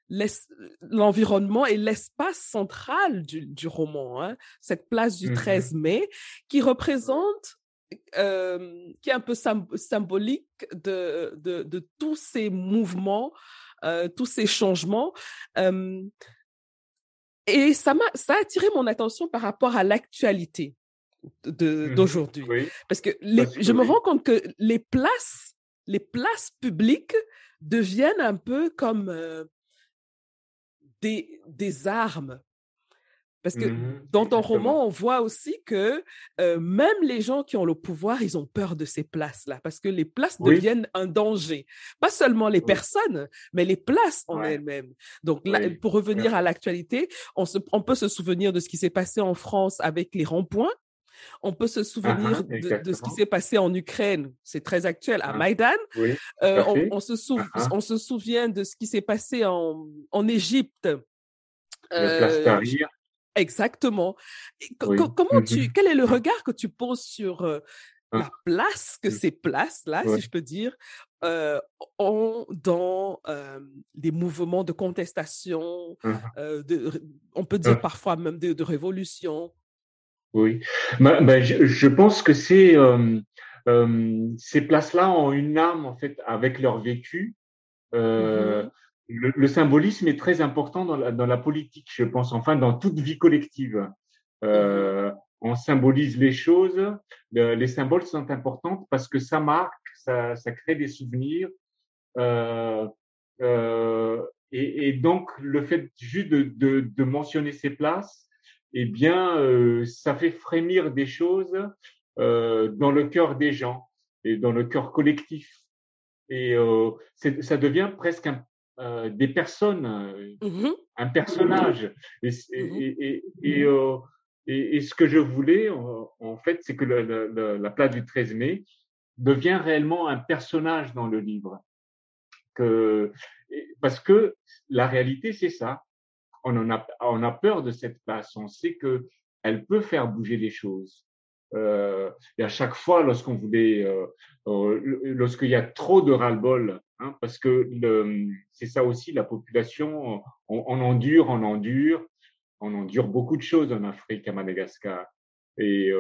l'environnement et l'espace central du, du roman, hein, cette place du 13 mmh mai, qui représente euh, qui est un peu symbolique de, de, de, tous ces mouvements, euh, tous ces changements. Euh, et ça m'a, ça a attiré mon attention par rapport à l'actualité mmh d'aujourd'hui. Parce que les, je me rends compte que les places, les places publiques deviennent un peu comme euh, des, des armes parce que mmh dans ton roman, on voit aussi que euh, même les gens qui ont le pouvoir, ils ont peur de ces places-là, parce que les places deviennent un danger. Pas seulement les personnes, mais les places en elles-mêmes. Donc là, pour revenir à l'actualité, on, on peut se souvenir de ce qui s'est passé en France avec les ronds-points. On peut se souvenir de, de, ce qui s'est passé en Ukraine, c'est très actuel, à ah. Maïdan. Euh, on, on, se sou on se souvient de ce qui s'est passé en, en Égypte. Euh, Exactement. comment mmh tu, quel est le regard que tu poses sur euh, ah. la place que mmh. ces places-là, si je peux dire, euh, ont dans euh, des mouvements de contestation, mmh euh, de, on peut dire parfois même de, de révolution? Oui, bah, bah, je, je, pense que c'est ces places-là ont une âme en fait avec leur vécu. Mmh le, symbolisme est très important dans la, dans la, politique, je pense, enfin dans toute vie collective. Euh, on symbolise les choses, les symboles sont importants parce que ça marque, ça, ça crée des souvenirs. Euh, euh, et, et, donc le fait juste de, de, de, mentionner ces places, eh bien, euh, ça fait frémir des choses euh, dans le cœur des gens et dans le cœur collectif. Et euh, ça devient presque un, des personnes, mmh un personnage. Et, mmh et, et, et, ce que je voulais, en, fait, c'est que le, la place du 13 mai devient réellement un personnage dans le livre. Que, parce que la réalité, c'est ça. On, en a, on a peur de cette place. On sait que elle peut faire bouger les choses. Euh, et à chaque fois, lorsqu'on voulait, euh, euh, lorsqu'il y a trop de ras-le-bol, hein, parce que c'est ça aussi, la population, on, endure, on endure, on endure beaucoup de choses en Afrique, à Madagascar. Et,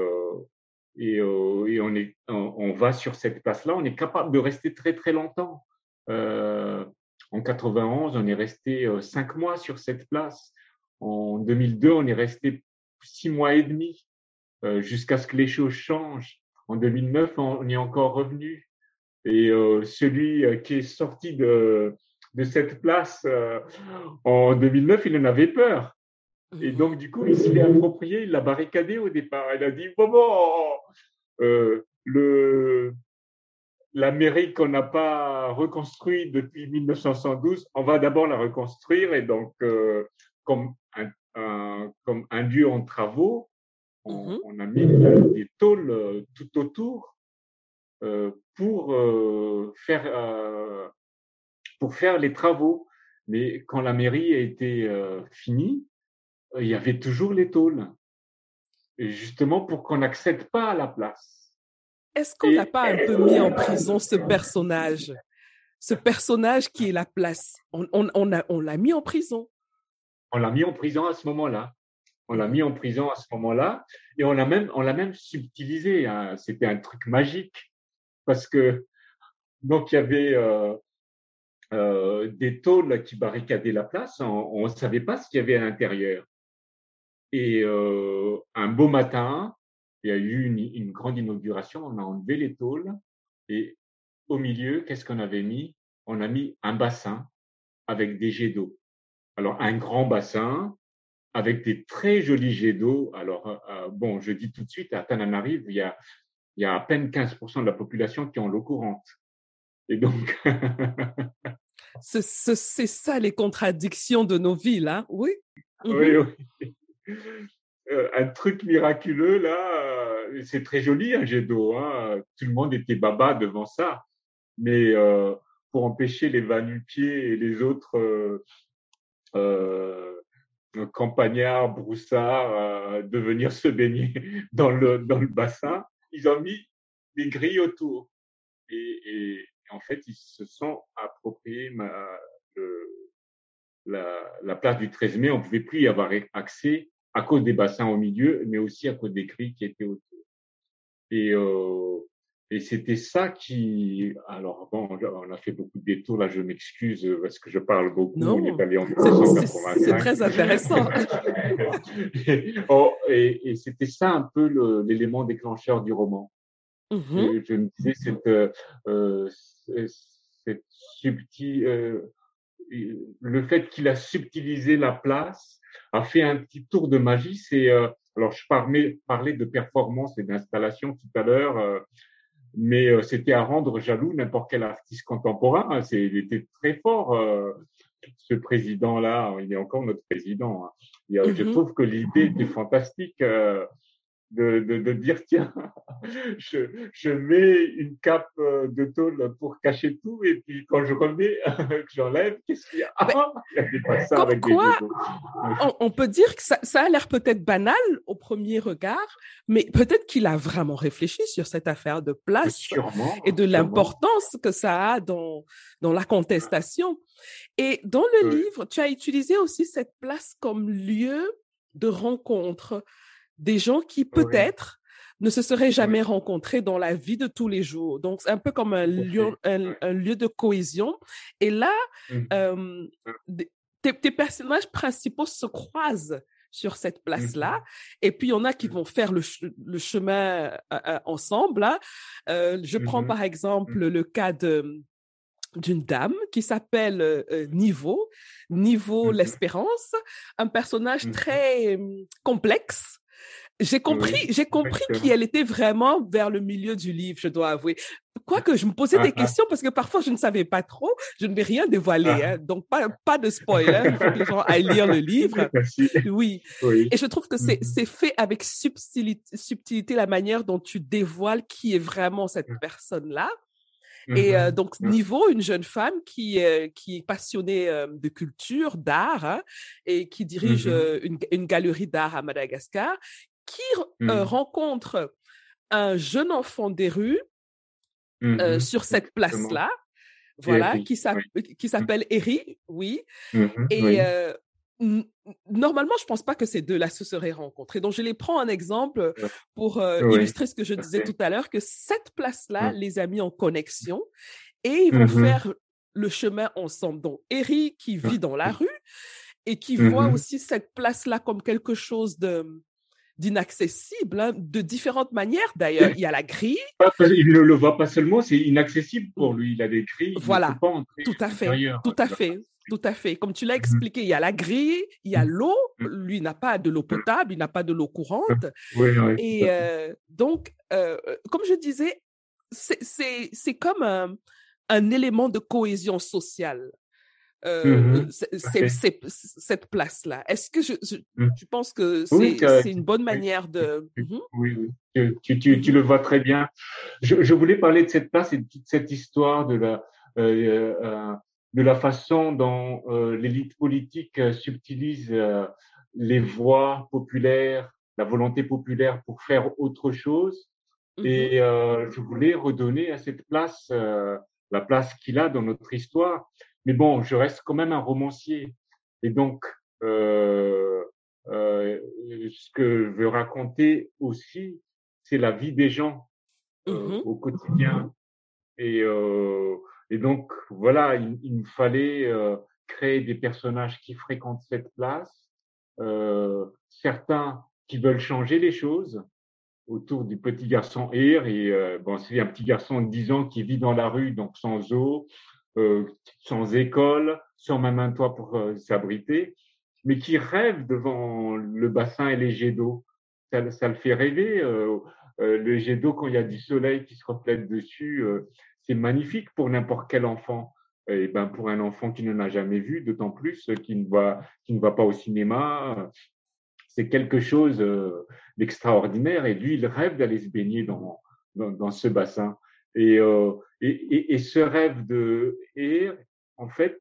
et, on, est, on, va sur cette place-là, on est capable de rester très très longtemps. Euh, en 91, on est resté cinq mois sur cette place. En 2002, on est resté six mois et demi. Euh, jusqu'à ce que les choses changent. En 2009, on est encore revenu. Et euh, celui euh, qui est sorti de, de cette place en 2009, il en avait peur. Et mmh. donc, du coup, il s'est approprié, il l'a barricadé au départ. Il a dit, bon, bon, le, la mairie qu'on n'a pas reconstruite depuis 1912, on va d'abord la reconstruire. Et donc, comme, un, un, comme un lieu en travaux, Mmh on, a mis des tôles euh, tout autour euh, pour euh, faire pour faire les travaux. Mais quand la mairie a été finie, il y avait toujours les tôles. Et justement pour qu'on n'accède pas à la place. Est-ce qu'on n'a pas un peu mis en prison ce personnage? Ce personnage qui est la place. On, l'a mis en prison. On l'a mis en prison à ce moment-là. On l'a mis en prison à ce moment-là et on l'a même, même subtilisé. Hein. C'était un truc magique parce que donc il y avait euh, euh, des tôles qui barricadaient la place. On ne savait pas ce qu'il y avait à l'intérieur. Et euh, un beau matin, il y a eu une, une, grande inauguration. On a enlevé les tôles et au milieu, qu'est-ce qu'on avait mis? On a mis un bassin avec des jets d'eau. Alors un grand bassin avec des très jolis jets d'eau. Alors, euh, euh, bon, je dis tout de suite, à Tananarive, il y a, il y a à peine 15% de la population qui ont l'eau courante. Et donc... c'est ça les contradictions de nos villes, hein? Oui? Oui, mhm. oui. Euh, un truc miraculeux, là, c'est très joli, un jet d'eau. Hein. Tout le monde était baba devant ça. Mais pour empêcher les vanupiers et les autres campagnards, broussards, euh, de venir se baigner dans le, dans le bassin, ils ont mis des grilles autour. Et, et en fait, ils se sont appropriés ma, la, la, place du 13 mai. On pouvait plus y avoir accès à cause des bassins au milieu, mais aussi à cause des grilles qui étaient autour. Et euh, et c'était ça qui. Alors, bon, on a fait beaucoup de détours. Là, je m'excuse parce que je parle beaucoup. Non, c'est très intéressant. oh, et, et c'était ça un peu l'élément déclencheur du roman. Mmh je, me disais, cette, euh, cette subtil, euh, le fait qu'il a subtilisé la place a fait un petit tour de magie. C'est euh, alors je parlais, parlais de performance et d'installation tout à l'heure. Euh, mais euh, c'était à rendre jaloux n'importe quel artiste contemporain. Hein. C'est, il était très fort, ce président-là. Il est encore notre président. Hein. Je mm-hmm. trouve que l'idée était fantastique. Euh, de, de, de, dire tiens, je, je, mets une cape euh, de tôle pour cacher tout et puis quand je remets, que j'enlève, qu'est-ce qu'il y a? Ah, pas ça avec quoi, on, on, peut dire que ça, ça a l'air peut-être banal au premier regard, mais peut-être qu'il a vraiment réfléchi sur cette affaire de place sûrement, et de l'importance que ça a dans, dans la contestation. Et dans le livre, tu as utilisé aussi cette place comme lieu de rencontre des gens qui peut-être ne se seraient jamais rencontrés dans la vie de tous les jours. Donc, c'est un peu comme un lieu, un, lieu de cohésion. Et là, mmh. euh, tes, personnages principaux se croisent sur cette place-là. Mmh et puis, il y en a qui vont faire le, le chemin euh, euh, ensemble. Hein. je prends par exemple le cas de d'une dame qui s'appelle Niveau, Niveau mmh l'Espérance, un personnage très complexe j'ai compris, j'ai compris qu'elle était vraiment vers le milieu du livre, je dois avouer. Quoique je me posais des ah, ah. questions parce que parfois je ne savais pas trop, je ne vais rien dévoiler, ah. hein, donc pas, pas de spoiler, il faut que les gens aillent lire le livre. Oui. oui. Et je trouve que c'est, mm-hmm. c'est fait avec subtilité, subtilité la manière dont tu dévoiles qui est vraiment cette mm. personne-là. Et euh, mm-hmm. donc, mm. Niveau, une jeune femme qui, euh, qui est passionnée euh, de culture, d'art, hein, et qui dirige mm-hmm. une, une, galerie d'art à Madagascar, qui mmh. rencontre un jeune enfant des rues mmh sur cette place-là, voilà, qui s'appelle Eri, oui. Et normalement, je pense pas que ces deux-là se seraient rencontrés. Donc, je les prends en exemple pour illustrer ce que je disais tout à l'heure, que cette place-là les a mis en connexion et ils vont faire le chemin ensemble. Donc, Eri qui vit dans la rue et qui voit aussi cette place-là comme quelque chose de d'inaccessible, hein, de différentes manières d'ailleurs. Il y a la grille. Il ne le voit pas seulement, c'est inaccessible pour lui. Il a des grilles. Voilà, tout à fait, tout à fait. Tout à fait. Comme tu l'as expliqué, il y a la grille, il y a l'eau. Lui n'a pas de l'eau potable, il n'a pas de l'eau courante. Et euh, donc, euh, comme je disais, c'est comme un, un, élément de cohésion sociale. Euh, cette place-là. Est-ce que je, je, mmh. tu penses que c'est une bonne manière de... Mmh oui, oui. Tu, tu, tu, le vois très bien. Je, je, voulais parler de cette place et de toute cette histoire de la, euh, euh, de la façon dont euh, l'élite politique subtilise les voix populaires, la volonté populaire pour faire autre chose. Mmh et je voulais redonner à cette place la place qu'il a dans notre histoire. Mais bon, je reste quand même un romancier. Et donc, euh, euh, ce que je veux raconter aussi, c'est la vie des gens euh, mmh au quotidien. Et, et donc, voilà, il, il me fallait créer des personnages qui fréquentent cette place, certains qui veulent changer les choses autour du petit garçon Ir. Et bon, c'est un petit garçon de 10 ans qui vit dans la rue, donc sans eau, sans école, sans même un toit pour euh, s'abriter, mais qui rêve devant le bassin et les jets d'eau. Ça, le fait rêver. Euh, le jet d'eau, quand il y a du soleil qui se reflète dessus, c'est magnifique pour n'importe quel enfant. Et ben pour un enfant qui n'en a jamais vu, d'autant plus qui ne va ne va pas au cinéma, c'est quelque chose d'extraordinaire. Et lui, il rêve d'aller se baigner dans, dans ce bassin. Et, euh, et, et, et, ce rêve de et en fait,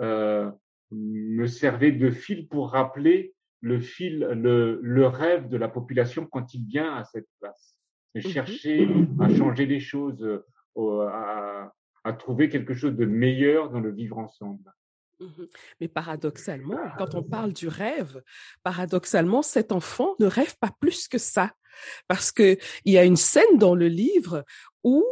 euh, me servait de fil pour rappeler le fil, le, le, rêve de la population quand il vient à cette place. Et mmh chercher à changer les choses, euh, à, à trouver quelque chose de meilleur dans le vivre ensemble. Mmh Mais paradoxalement, quand on parle du rêve, paradoxalement, cet enfant ne rêve pas plus que ça. Parce que il y a une scène dans le livre où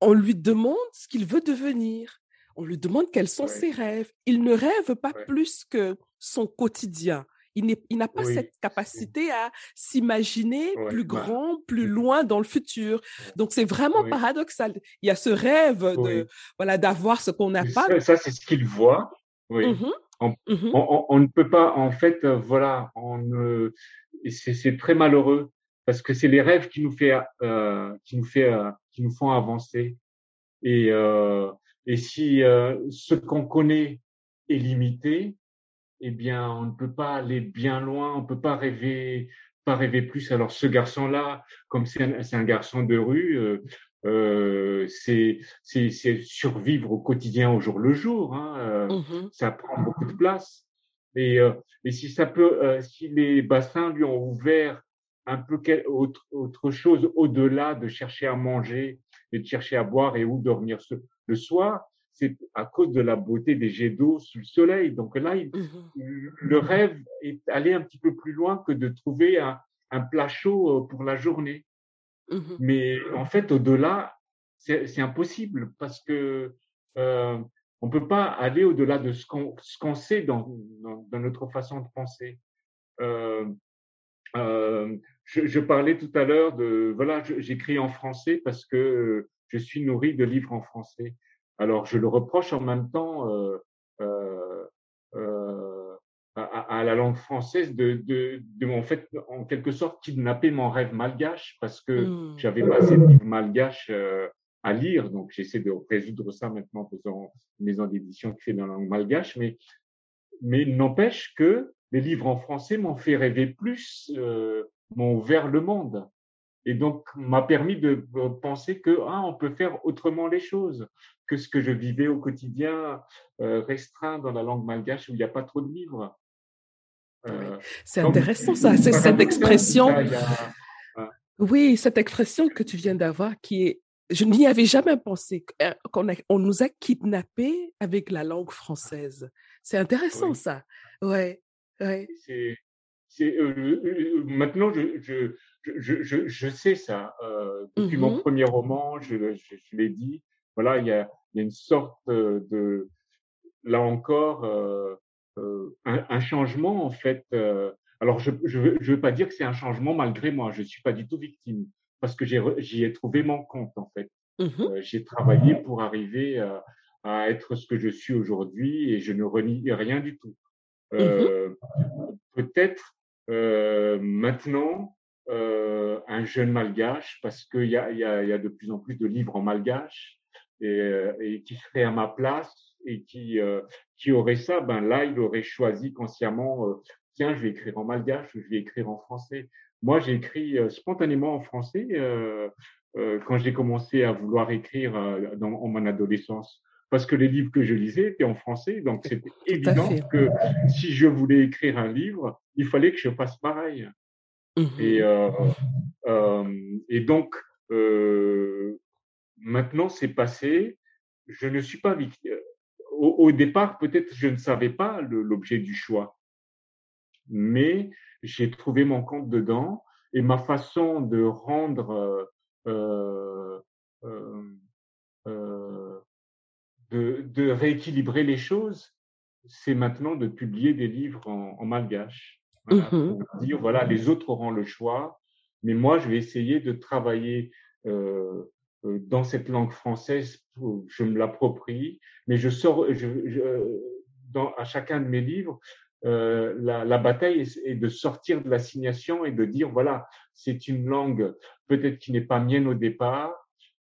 on lui demande ce qu'il veut devenir. On lui demande quels sont ses rêves. Il ne rêve pas plus que son quotidien. Il n'a pas cette capacité à s'imaginer plus bah, grand, plus loin dans le futur. Donc c'est vraiment paradoxal. Il y a ce rêve de voilà d'avoir ce qu'on n'a pas. Ça, c'est ce qu'il voit. Oui. Mmh mmh on, ne peut pas, en fait, euh, voilà, on, c'est très malheureux parce que c'est les rêves qui nous fait, euh, qui nous fait, euh, qui nous font avancer. Et, euh, et si euh, ce qu'on connaît est limité, eh bien, on ne peut pas aller bien loin, on ne peut pas rêver, pas rêver plus. Alors, ce garçon-là, comme c'est un, un, garçon de rue, euh, euh c'est survivre au quotidien au jour le jour. Hein, mmh Ça prend beaucoup de place. Et, et si ça peut, si les bassins lui ont ouvert un peu autre, autre chose au-delà de chercher à manger et de chercher à boire et où dormir le soir, c'est à cause de la beauté des jets d'eau sous le soleil. Donc là, il, mmh le rêve est allé un petit peu plus loin que de trouver un, un plat chaud euh, pour la journée. Mmh Mais en fait, au-delà, c'est impossible parce que euh, on peut pas aller au-delà de ce qu'on sait dans, dans, dans, notre façon de penser. Euh, euh, je, je, parlais tout à l'heure de voilà, j'écris en français parce que euh, je suis nourri de livres en français. Alors je le reproche en même temps euh, à, à, la langue française de, de, de, en fait en quelque sorte kidnapper mon rêve malgache parce que mmh. j'avais pas assez de livres malgaches à lire, donc j'essaie de résoudre ça maintenant en faisant une maison d'édition qui fait dans la langue malgache, mais mais n'empêche que les livres en français m'ont fait rêver plus, euh, m'ont ouvert le monde. Et donc, m'a permis de penser que ah, on peut faire autrement les choses que ce que je vivais au quotidien euh, restreint dans la langue malgache où il n'y a pas trop de livres. C'est intéressant ça, c'est cette expression. Oui, cette expression que tu viens d'avoir qui est je n'y avais jamais pensé euh, qu'on on nous a kidnappés avec la langue française. C'est intéressant ça. Ouais, ouais. C'est, c'est euh, maintenant je, je, je, je, je sais ça. Euh, depuis mon mmh premier roman, je, l'ai dit. Voilà, il y a, y a une sorte de, là encore, euh, un, un, changement en fait. alors je je veux, pas dire que c'est un changement malgré moi. Je suis pas du tout victime parce que j'y ai, trouvé mon compte en fait. Mmh j'ai travaillé pour arriver à, être ce que je suis aujourd'hui et je ne renie rien du tout. Mmh euh, Peut-être euh, maintenant euh, un jeune malgache, parce qu'il y a, y, y a de plus en plus de livres en malgache et, euh, et qui serait à ma place et qui euh, qui aurait ça, ben là il aurait choisi consciemment tiens je vais écrire en malgache je vais écrire en français. Moi, j'ai écrit spontanément en français quand j'ai commencé à vouloir écrire dans, en mon adolescence parce que les livres que je lisais étaient en français. Donc, c'était évident que si je voulais écrire un livre, il fallait que je fasse pareil. Mmh et, euh, euh, et donc, euh, maintenant, c'est passé. Je ne suis pas victime. Au, au départ, peut-être je ne savais pas l'objet du choix. Mais j'ai trouvé mon compte dedans et ma façon de rendre, euh, euh, euh, de, de, rééquilibrer les choses, c'est maintenant de publier des livres en, en malgache. Voilà, mmh pour dire, voilà, les autres auront le choix, mais moi, je vais essayer de travailler euh, euh dans cette langue française, pour, je me l'approprie, mais je sors, je, je, dans, à chacun de mes livres, euh, la, la, bataille est, de sortir de l'assignation et de dire voilà, c'est une langue peut-être qui n'est pas mienne au départ,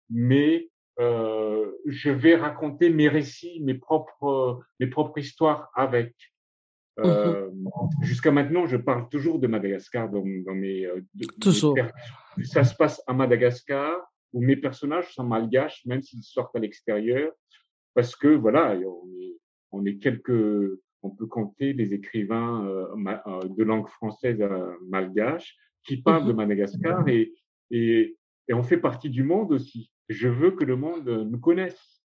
mais euh, je vais raconter mes récits, mes propres, mes propres histoires avec. Mmh euh, Jusqu'à maintenant, je parle toujours de Madagascar dans, dans mes. Euh, toujours. ça se passe à Madagascar où mes personnages sont malgaches, même s'ils sortent à l'extérieur, parce que voilà, on est, on est quelques on peut compter des écrivains euh, de langue française malgache qui parlent de mmh Madagascar et, et, et, on fait partie du monde aussi. Je veux que le monde nous connaisse.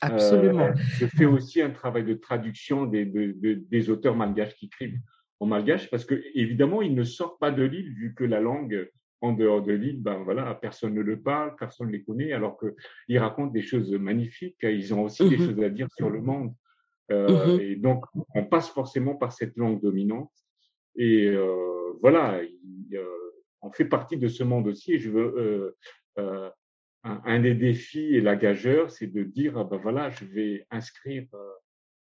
Absolument. Euh, je fais aussi un travail de traduction des, de, de, des auteurs malgaches qui écrivent en malgache parce que évidemment ils ne sortent pas de l'île vu que la langue en dehors de l'île, ben voilà, personne ne le parle, personne ne les connaît, alors qu'ils racontent des choses magnifiques. Ils ont aussi des mmh choses à dire sur le monde. Euh, mmh Et donc, on passe forcément par cette langue dominante. Et euh, voilà, on fait partie de ce monde aussi. Et je veux euh, euh un, des défis et la gageur, c'est de dire, ah ben voilà, je vais inscrire euh,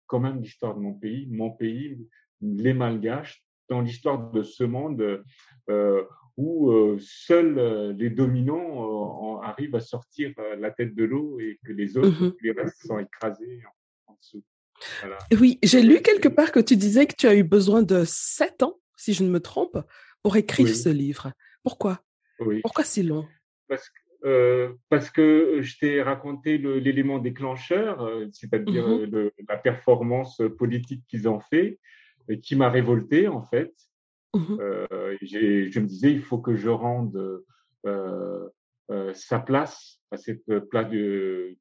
quand même l'histoire de mon pays, mon pays, les Malgaches, dans l'histoire de ce monde euh, où euh, seuls les dominants arrivent à sortir la tête de l'eau et que les autres, mmh les restes, sont écrasés en, en dessous. Oui, j'ai lu quelque part que tu disais que tu as eu besoin de sept ans, si je ne me trompe, pour écrire ce livre. Pourquoi? Oui. Pourquoi si long? Parce que, euh, parce que je t'ai raconté l'élément déclencheur, euh, c'est-à-dire mmh euh, la performance politique qu'ils ont fait, et qui m'a révolté en fait. Mmh euh, je me disais, il faut que je rende euh, sa place à cette place de,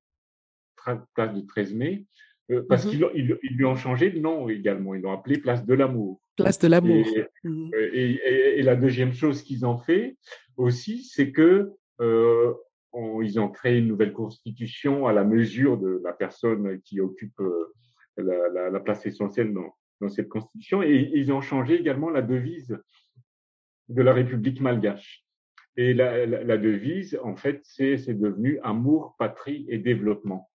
place de 13 mai. Euh, parce mmh qu'ils ils, ils lui ont changé de nom également. Ils l'ont appelé Place de l'amour. Place de l'amour. Et, euh, et, et, et, la deuxième chose qu'ils ont fait aussi, c'est que euh, on, ils ont créé une nouvelle constitution à la mesure de la personne qui occupe euh, la, la, la, place essentielle dans, dans cette constitution. Et ils ont changé également la devise de la République malgache. Et la, la, devise, en fait, c'est devenu amour, patrie et développement.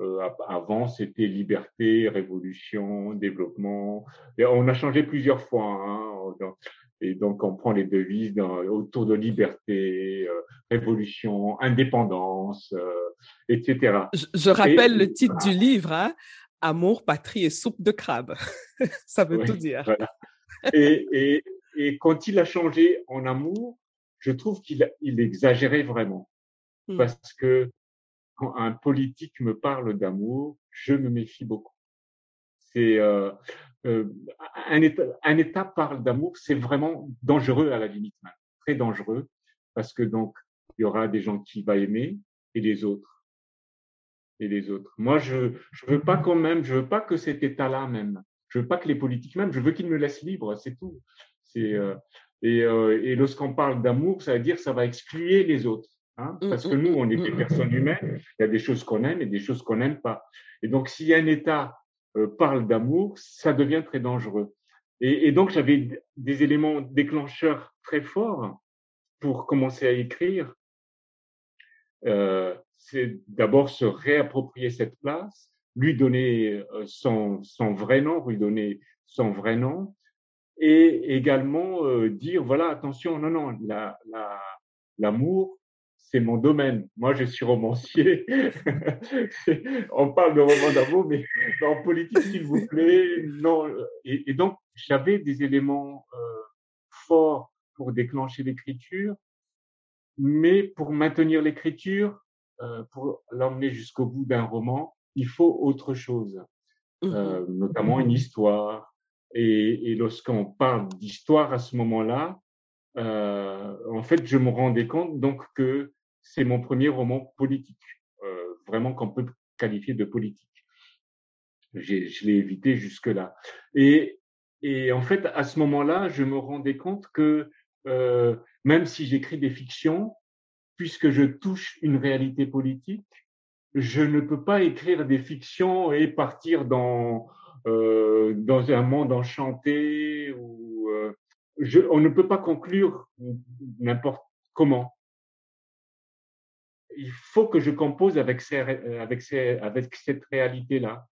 Euh, avant, c'était liberté, révolution, développement. Et on a changé plusieurs fois. Hein, et donc, on prend les devises dans, autour de liberté, euh, révolution, indépendance, euh, etc. Je, je rappelle et, le titre du livre, hein, Amour, patrie et soupe de crabe. Ça veut oui, tout dire. Voilà. Et, et, et, quand il a changé en amour, je trouve qu'il il exagérait vraiment. Hmm. Parce que quand un politique me parle d'amour, je me méfie beaucoup. C'est euh, euh, un, état, un état parle d'amour, c'est vraiment dangereux à la limite, très dangereux, parce que donc il y aura des gens qui vont aimer et les autres et les autres. Moi, je je veux pas quand même, je veux pas que cet état-là même, je veux pas que les politiques même, je veux qu'ils me laissent libre, c'est tout. C'est euh, et, euh, et lorsqu'on parle d'amour, ça veut dire que ça va exclure les autres. Hein, mmh, parce que mmh, nous, on est des mmh, personnes humaines, il y a des choses qu'on aime et des choses qu'on n'aime pas. Et donc, si un État parle d'amour, ça devient très dangereux. Et, donc, j'avais des éléments déclencheurs très forts pour commencer à écrire. Euh, c'est d'abord se réapproprier cette place, lui donner euh, son, son vrai nom, lui donner son vrai nom, et également euh, dire voilà attention non non la l'amour c'est mon domaine. Moi, je suis romancier. On parle de roman d'amour, mais en politique, s'il vous plaît, non. Et, et donc, j'avais des éléments euh, forts pour déclencher l'écriture, mais pour maintenir l'écriture, euh, pour l'emmener jusqu'au bout d'un roman, il faut autre chose, mmh euh, notamment une histoire. Et, et lorsqu'on parle d'histoire à ce moment-là, euh, en fait, je me rendais compte donc que c'est mon premier roman politique, euh, vraiment qu'on peut qualifier de politique. Je l'ai évité jusque-là. Et, et en fait, à ce moment-là, je me rendais compte que euh, même si j'écris des fictions, puisque je touche une réalité politique, je ne peux pas écrire des fictions et partir dans euh, dans un monde enchanté ou euh, je, on ne peut pas conclure n'importe comment. Il faut que je compose avec, ces, avec, ces, avec cette réalité-là.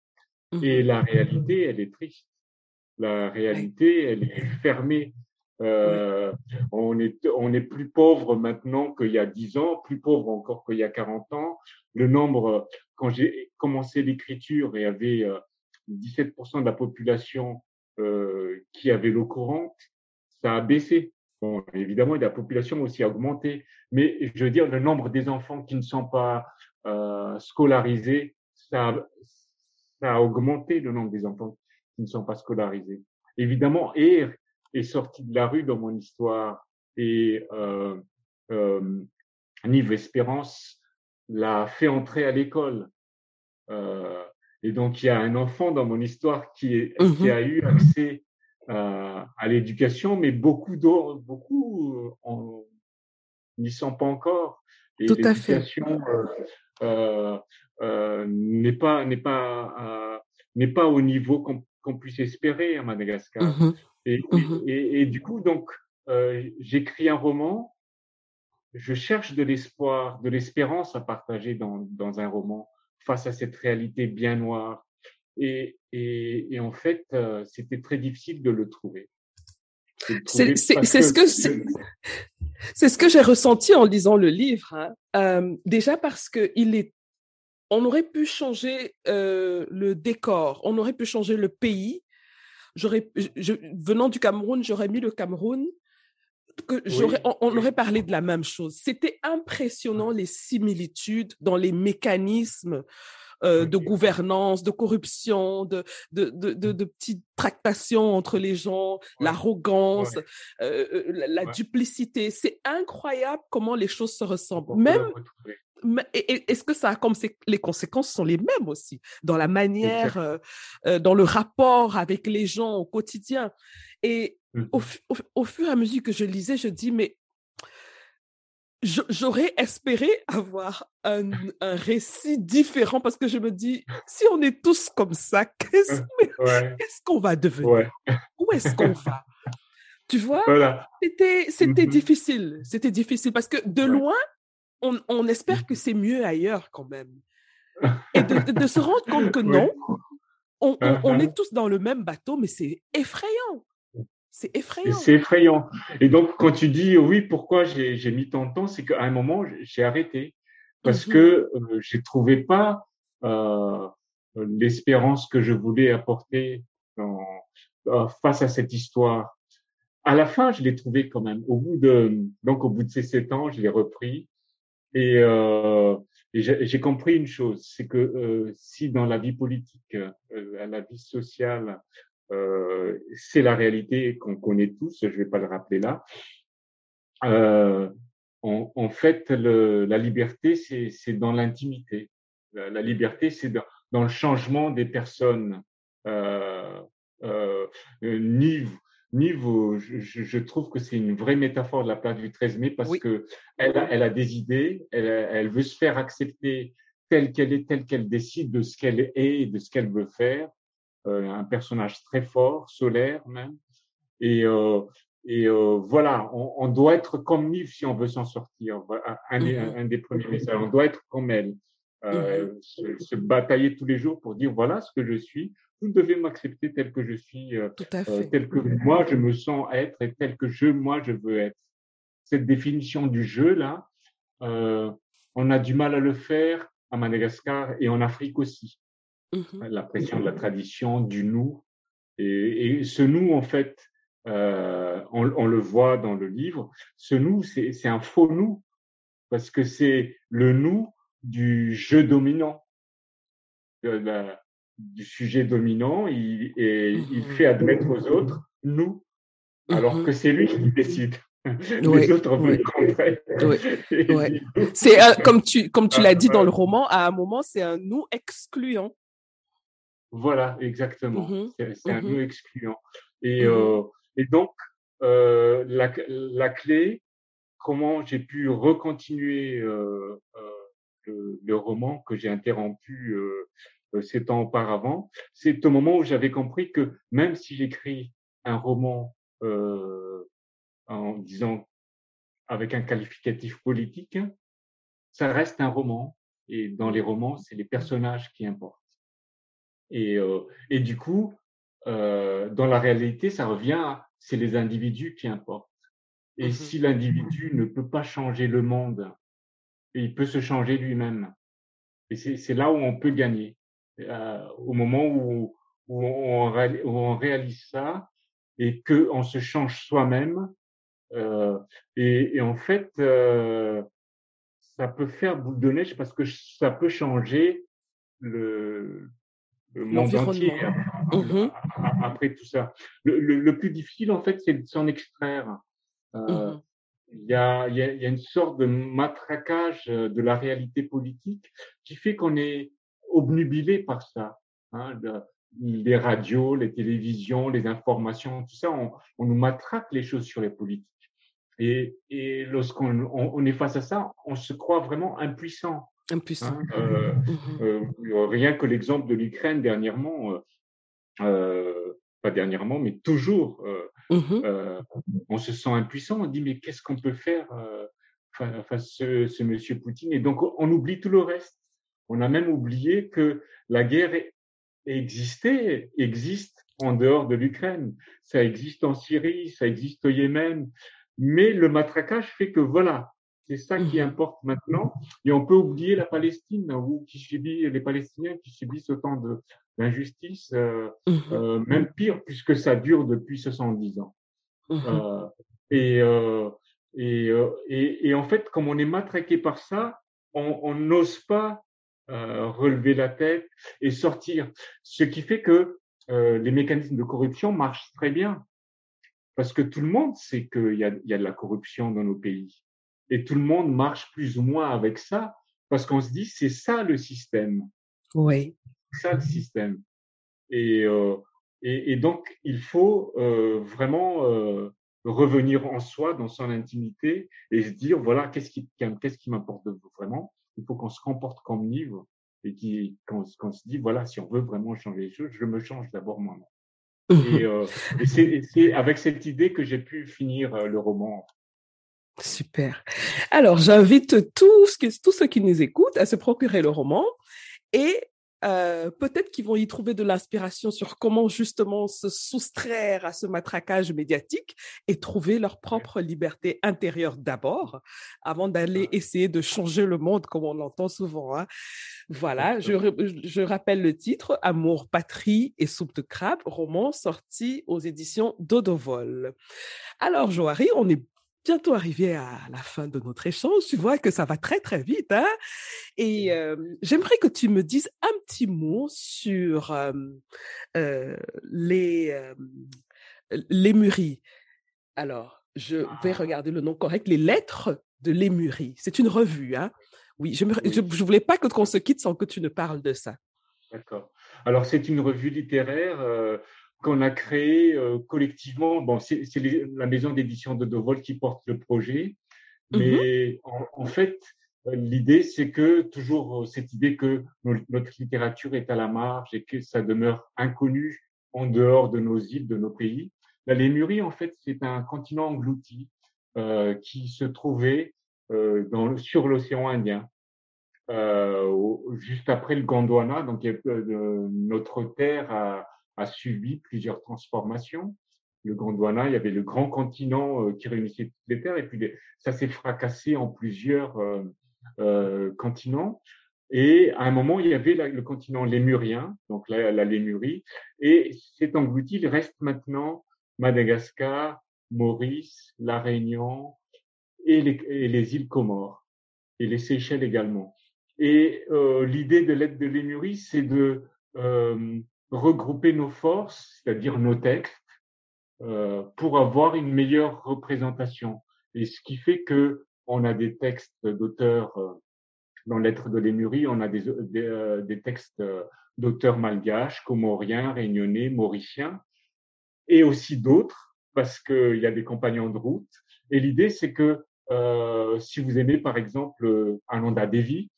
Mmh Et la réalité, elle est triste. La réalité, elle est fermée. Euh, on est on est plus pauvre maintenant qu'il y a 10 ans, plus pauvre encore qu'il y a 40 ans. Le nombre, quand j'ai commencé l'écriture, il y avait 17% de la population euh, qui avait l'eau courante ça a baissé. Bon, évidemment, la population aussi a augmenté, mais je veux dire, le nombre des enfants qui ne sont pas euh, scolarisés, ça a, ça a augmenté le nombre des enfants qui ne sont pas scolarisés. Évidemment, Air est sorti de la rue dans mon histoire et euh, euh, Nive Espérance l'a fait entrer à l'école. Euh, et donc, il y a un enfant dans mon histoire qui, est, qui mmh a eu accès euh, à l'éducation, mais beaucoup d'autres, beaucoup euh, n'y sont pas encore. Et Tout à fait. Euh, n'est pas n'est pas n'est pas au niveau qu'on puisse espérer à Madagascar. Mmh et, mmh et, et, du coup, donc, j'écris un roman. Je cherche de l'espoir, de l'espérance à partager dans, dans un roman face à cette réalité bien noire, et, et, et en fait, euh, c'était très difficile de le trouver. C'est ce que c'est ce que j'ai ressenti en lisant le livre. Hein. Euh, déjà parce que il est, on aurait pu changer euh, le décor, on aurait pu changer le pays. J'aurais, venant du Cameroun, j'aurais mis le Cameroun. Que j'aurais, on, on, aurait parlé de la même chose. C'était impressionnant les similitudes dans les mécanismes euh, de gouvernance, de corruption, de, de, de, de, de petites tractations entre les gens, l'arrogance, euh, euh la, duplicité. C'est incroyable comment les choses se ressemblent. Même est-ce que ça a comme les conséquences sont les mêmes aussi dans la manière, euh, euh, dans le rapport avec les gens au quotidien? Et mmh au, au, au, fur et à mesure que je lisais, je dis mais j'aurais espéré avoir un, un, récit différent parce que je me dis, si on est tous comme ça, qu'est-ce qu'on va devenir? Où est-ce qu'on va? Tu vois? C'était mm-hmm. difficile. C'était difficile parce que de loin, on, on espère que c'est mieux ailleurs quand même. Et de, de, se rendre compte que non, on, on, on, uh-huh. est tous dans le même bateau, mais c'est effrayant. C'est effrayant. C'est effrayant. Et donc, quand tu dis oui, pourquoi j'ai mis tant de temps, c'est qu'à un moment, j'ai arrêté parce mmh que euh, j'ai trouvé pas euh, l'espérance que je voulais apporter dans, euh, face à cette histoire. À la fin, je l'ai trouvé quand même. Au bout de donc au bout de ces sept ans, je l'ai repris et, euh, et j'ai compris une chose, c'est que euh, si dans la vie politique, euh, la vie sociale, euh, c'est la réalité qu'on connaît tous, je ne vais pas le rappeler là. Euh, en, en, fait, le, la liberté, c'est dans l'intimité. La, la, liberté, c'est dans, dans, le changement des personnes. Euh, euh, Nive, Nive je, je, trouve que c'est une vraie métaphore de la place du 13 mai parce oui. que elle a, elle a, des idées, elle, elle veut se faire accepter telle qu'elle est, telle qu'elle décide de ce qu'elle est et de ce qu'elle veut faire. Euh, un personnage très fort, solaire même. Et, euh, et euh, voilà, on, on, doit être comme Nive si on veut s'en sortir. Un, un, un, des premiers messages, on doit être comme elle. Euh, se, se, batailler tous les jours pour dire voilà ce que je suis. Vous devez m'accepter tel que je suis, euh, tel que moi je me sens être et tel que je moi je veux être. Cette définition du jeu là, on a du mal à le faire à Madagascar et en Afrique aussi. Mmh. La pression de la tradition, du nous. Et, et ce nous, en fait, euh, on, on, le voit dans le livre, ce nous, c'est un faux nous, parce que c'est le nous du jeu dominant, de la, du sujet dominant, il, et mmh. il fait admettre aux autres nous, alors mmh. que c'est lui qui décide. Les oui, autres oui. oui. C'est euh, comme tu comme tu l'as dit dans le roman, à un moment c'est un nous excluant. Voilà, exactement. Mmh. C'est un nous excluant. Et, euh, et donc euh, la, la clé, comment j'ai pu recontinuer euh, le, le, roman que j'ai interrompu sept ans auparavant, c'est au moment où j'avais compris que même si j'écris un roman euh, en disant avec un qualificatif politique, ça reste un roman. Et dans les romans, c'est les personnages qui importent. Et, euh, et du coup, euh, dans la réalité, ça revient à c'est les individus qui importent. Et mmh si l'individu ne peut pas changer le monde, il peut se changer lui-même. Et c'est là où on peut gagner. Euh, au moment où, où, on, où on réalise ça et qu'on se change soi-même, euh, et, et, en fait, euh, ça peut faire boule de neige parce que ça peut changer le, le monde entier mmh après tout ça. Le, le, le, plus difficile, en fait, c'est de s'en extraire. Euh, mmh il y, a, y a, y a une sorte de matraquage de la réalité politique qui fait qu'on est obnubilé par ça. Hein, de, les radios, les télévisions, les informations, tout ça, on, on nous matraque les choses sur les politiques. Et, et lorsqu'on on, on est face à ça, on se croit vraiment impuissant. Impuissant. Hein, euh, mmh euh, rien que l'exemple de l'Ukraine dernièrement, euh, euh, pas dernièrement, mais toujours, mmh on se sent impuissant. On dit mais qu'est-ce qu'on peut faire face à ce, ce monsieur Poutine? Et donc on oublie tout le reste. On a même oublié que la guerre existait, existe en dehors de l'Ukraine. Ça existe en Syrie, ça existe au Yémen, mais le matraquage fait que voilà, c'est ça qui mmh. importe maintenant. Et on peut oublier la Palestine, ou qui subit les Palestiniens qui subissent autant d'injustices, euh, mmh. euh, même pire puisque ça dure depuis 70 ans. Mmh. Euh, et, et, et, et, en fait, comme on est matraqué par ça, on n'ose pas relever la tête et sortir. Ce qui fait que les mécanismes de corruption marchent très bien. Parce que tout le monde sait qu'il y a, il y a de la corruption dans nos pays. Et tout le monde marche plus ou moins avec ça, parce qu'on se dit, c'est ça le système. Oui. C'est ça le système. Et, euh, et, et, donc, il faut euh, vraiment euh, revenir en soi, dans son intimité, et se dire, voilà, qu'est-ce qui, qu'est-ce qui m'importe vraiment? Il faut qu'on se comporte comme livre et qu'on qu se dit, voilà, si on veut vraiment changer les choses, je me change d'abord moi-même. Et, euh, et c'est avec cette idée que j'ai pu finir le roman. Super. Alors, j'invite tous, tous ceux qui nous écoutent à se procurer le roman et euh, peut-être qu'ils vont y trouver de l'inspiration sur comment justement se soustraire à ce matraquage médiatique et trouver leur propre liberté intérieure d'abord, avant d'aller essayer de changer le monde comme on l'entend souvent. Hein. Voilà, je, je, rappelle le titre Amour, patrie et soupe de crabe, roman sorti aux éditions Dodovol. Alors, Joari, on est bientôt arriver à la fin de notre échange. Tu vois que ça va très, très vite. Hein Et j'aimerais que tu me dises un petit mot sur euh, les, Lémurie. Alors, je vais ah. regarder le nom correct. Les lettres de Lémurie. C'est une revue. Hein oui, je ne voulais pas qu'on se quitte sans que tu ne parles de ça. D'accord. Alors, c'est une revue littéraire qu'on a créé euh, collectivement. Bon, c'est la maison d'édition de Dovol qui porte le projet, mmh mais en, fait, euh, l'idée, c'est que toujours euh, cette idée que notre littérature est à la marge et que ça demeure inconnu en dehors de nos îles, de nos pays. La Lémurie, en fait, c'est un continent englouti euh, qui se trouvait euh, dans, sur l'océan Indien. Euh, juste après le Gondwana, donc notre terre a, a subi plusieurs transformations. Le Gondwana, il y avait le grand continent euh, qui réunissait toutes les terres, et puis ça s'est fracassé en plusieurs euh, euh, continents. Et à un moment, il y avait le continent lémurien, donc la, Lémurie, et c'est englouti. Il reste maintenant Madagascar, Maurice, La Réunion et les, îles Comores et les Seychelles également. Et l'idée de l'aide de Lémurie, c'est de regrouper nos forces, c'est-à-dire nos textes, euh, pour avoir une meilleure représentation. Et ce qui fait que on a des textes d'auteurs euh, dans Lettres de Lémurie, on a des, des, euh, des textes d'auteurs malgaches, comoriens, réunionnais, mauriciens, et aussi d'autres, parce qu'il y a des compagnons de route. Et l'idée, c'est que euh, si vous aimez, par exemple, Ananda Devi,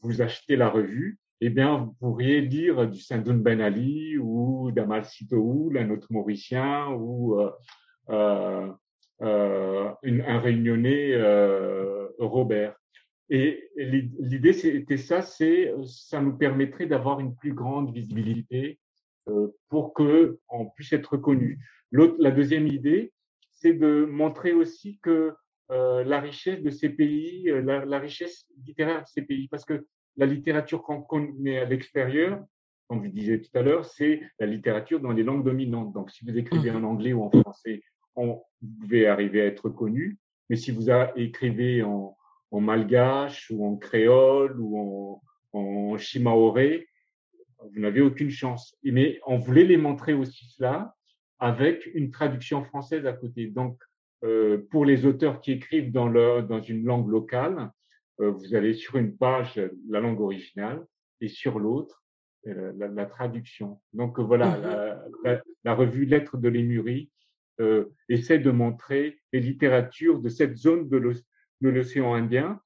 vous achetez la revue eh bien, vous pourriez lire du Sandoun Ben Ali ou d'Amal Sitoou, un autre Mauricien, ou euh, euh, euh un réunionnais Robert. Et l'idée, c'était ça, c'est ça nous permettrait d'avoir une plus grande visibilité pour que on puisse être reconnu. La deuxième idée, c'est de montrer aussi que la richesse de ces pays, la, la, richesse littéraire de ces pays, parce que la littérature qu'on connaît à l'extérieur, comme vous disiez tout à l'heure, c'est la littérature dans les langues dominantes. Donc, si vous écrivez en anglais ou en français, on, vous pouvez arriver à être connu. Mais si vous écrivez en, en malgache ou en créole ou en, en chimaoré, vous n'avez aucune chance. Mais on voulait les montrer aussi cela avec une traduction française à côté. Donc, euh, pour les auteurs qui écrivent dans, leur, dans une langue locale, vous avez sur une page la langue originale et sur l'autre euh, la, traduction. Donc voilà, mmh la, la, revue Lettres de Lémurie euh, essaie de montrer les littératures de cette zone de l'océan Indien,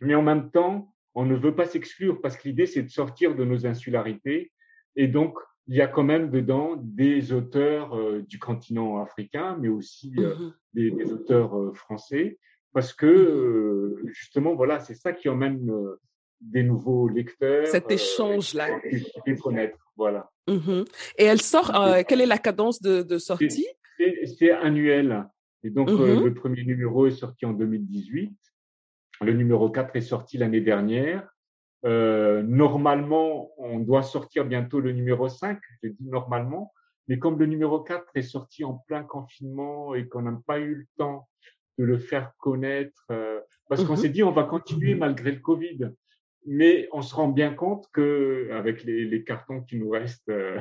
mais en même temps, on ne veut pas s'exclure parce que l'idée c'est de sortir de nos insularités et donc il y a quand même dedans des auteurs du continent africain, mais aussi mmh des, des, auteurs français parce que mmh justement, voilà, c'est ça qui emmène des nouveaux lecteurs. Cet échange-là. Euh, connaître, voilà. Mmh Et elle sort, euh, quelle est la cadence de, de sortie? C'est annuel. Et donc, mmh le premier numéro est sorti en 2018. Le numéro 4 est sorti l'année dernière. Euh, normalement, on doit sortir bientôt le numéro 5, je dis normalement, mais comme le numéro 4 est sorti en plein confinement et qu'on n'a pas eu le temps de le faire connaître, euh, parce qu'on mmh s'est dit on va continuer malgré le Covid. Mais on se rend bien compte que, avec les, les cartons qui nous restent euh,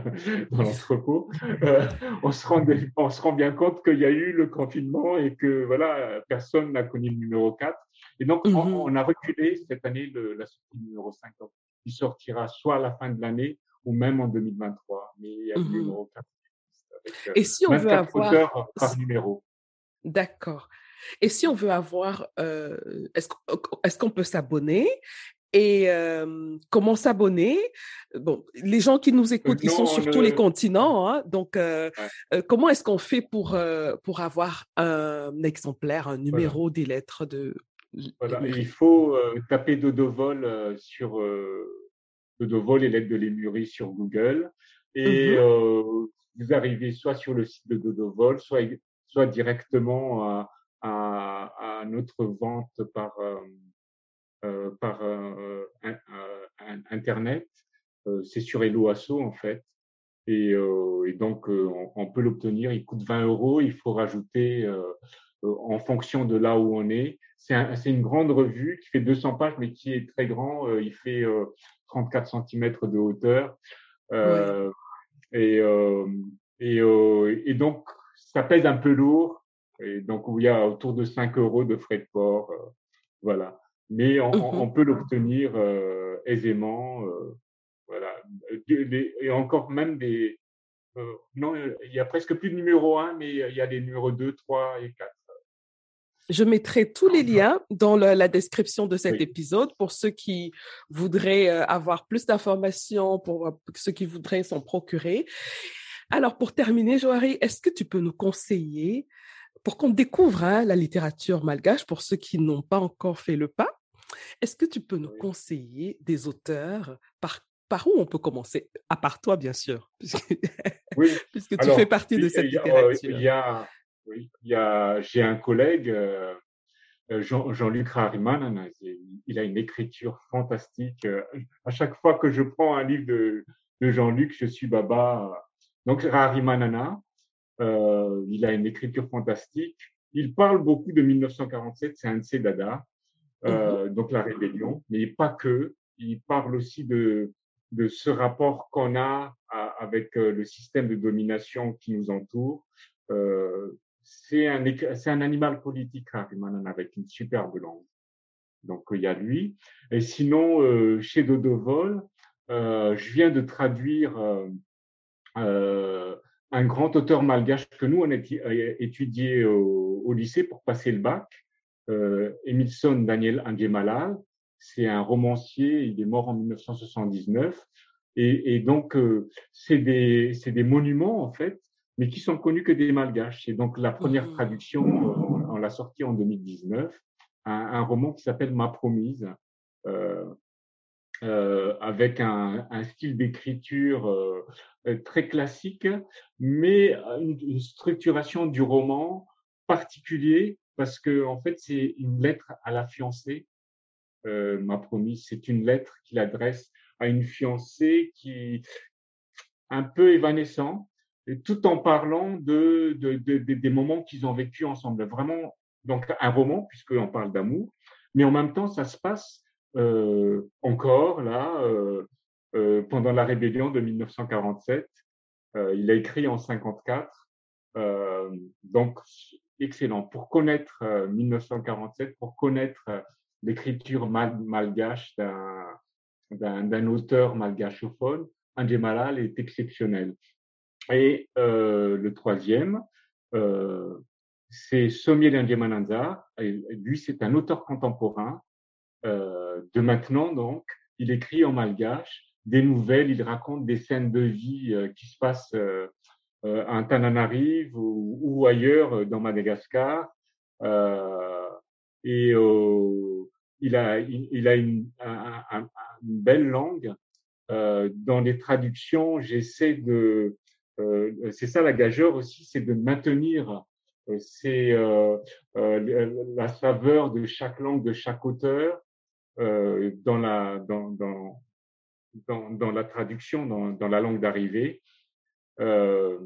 dans l'entrepôt, euh, on se rend on se rend bien compte qu'il y a eu le confinement et que voilà personne n'a connu le numéro 4. Et donc on, mmh on, a reculé cette année le, la sortie du numéro 5. il sortira soit à la fin de l'année ou même en 2023. Mais il y a le mmh numéro 4. Avec, et si on veut avoir par numéro. D'accord. Et si on veut avoir, euh, est-ce qu'on peut s'abonner? Et euh, comment s'abonner? Bon, les gens qui nous écoutent, ils sont sur tous les continents, hein, donc euh, euh, comment est-ce qu'on fait pour euh, pour avoir un exemplaire, un numéro des lettres de voilà. Il faut taper Dodovol sur Dodovol et lettres de Lémurie sur Google et mmh vous arrivez soit sur le site de Dodovol, soit soit directement à à, notre vente par, euh, euh, par euh, Internet. c'est sur Eloasso, en fait. Et, et, donc, on, peut l'obtenir. Il coûte 20 euros. Il faut rajouter en fonction de là où on est. C'est un, une grande revue qui fait 200 pages, mais qui est très grand. il fait 34 cm de hauteur. Et, et, et, donc, ça pèse un peu lourd. Et donc, il y a autour de 5 euros de frais de port. voilà. Mais on, mmh on peut l'obtenir aisément. voilà. Et encore même des, euh, non, il y a presque plus de numéro 1, mais il y a des numéros 2, 3 et 4. Je mettrai tous les liens dans la description de cet épisode pour ceux qui voudraient euh, avoir plus d'informations, pour euh, ceux qui voudraient s'en procurer. Alors, pour terminer, Joari, est-ce que tu peux nous conseiller, pour qu'on découvre hein, la littérature malgache, pour ceux qui n'ont pas encore fait le pas, est-ce que tu peux nous conseiller des auteurs par par où on peut commencer? À part toi, bien sûr, puisque, oui. puisque tu fais partie de cette littérature. Il y a, oui, il y a j'ai un collègue, euh, euh, Jean-Luc Rariman, il a une écriture fantastique. Euh, à chaque fois que je prends un livre de, de Jean-Luc, je suis baba. Donc, Rarimanana, euh, il a une écriture fantastique. Il parle beaucoup de 1947, c'est un de ses dada, euh, mmh donc la rébellion, mais pas que. Il parle aussi de, de ce rapport qu'on a avec euh, le système de domination qui nous entoure. Euh, c'est un, animal politique, Harriman, avec une superbe langue. Donc, il y a lui. Et sinon, euh, chez Dodovol, euh, je viens de traduire euh, un grand auteur malgache que nous, on a étudié au, au lycée pour passer le bac, euh, Emilson Daniel Angemalal, c'est un romancier, il est mort en 1979. Et, et donc, euh, c'est des, des monuments, en fait, mais qui sont connus que des malgaches. Et donc, la première mmh. traduction, euh, on, l'a sorti en 2019, un, un roman qui s'appelle Ma promise, euh, euh avec un, style d'écriture euh, très classique, mais une, structuration du roman particulier, parce que, en fait, c'est une lettre à la fiancée euh, m'a promis. C'est une lettre qu'il adresse à une fiancée qui un peu évanescent, tout en parlant de, de, de, des moments qu'ils ont vécu ensemble. Vraiment, donc un roman puisqu'on parle d'amour, mais en même temps, ça se passe encore là euh, euh, pendant la rébellion de 1947. Euh, il a écrit en 54. Euh, donc excellent pour connaître 1947, pour connaître l'écriture malgache d'un auteur malgachophone, André Malal est exceptionnel. Et euh, le troisième, euh, c'est Sommier. Lui, c'est un auteur contemporain euh, de maintenant, donc. Il écrit en malgache des nouvelles, il raconte des scènes de vie euh, qui se passent euh, euh, à Tananarive ou, ou, ailleurs dans Madagascar. et il a, il, a une, belle langue. Euh, dans les traductions, j'essaie de, euh, c'est ça la gageure aussi, c'est de maintenir euh, euh, euh, la saveur de chaque langue, de chaque auteur euh, dans la dans, dans, dans, dans, la traduction, dans, dans la langue d'arrivée. On,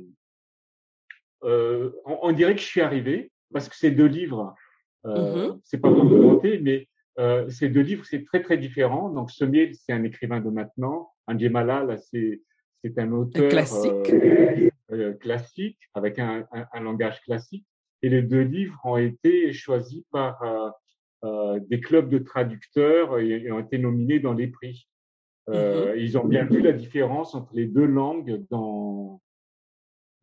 on, dirait que je suis arrivé parce que ces deux livres, mmh c'est pas pour me mais euh, ces deux livres, c'est très très différent. Donc, Sommier, c'est un écrivain de maintenant. Anjemala, là, c'est c'est un auteur classique, euh, euh, classique avec un, un, un, langage classique. Et les deux livres ont été choisis par euh, euh des clubs de traducteurs et, ont été nominés dans les prix. Mm-hmm. Ils ont bien vu la différence entre les deux langues dans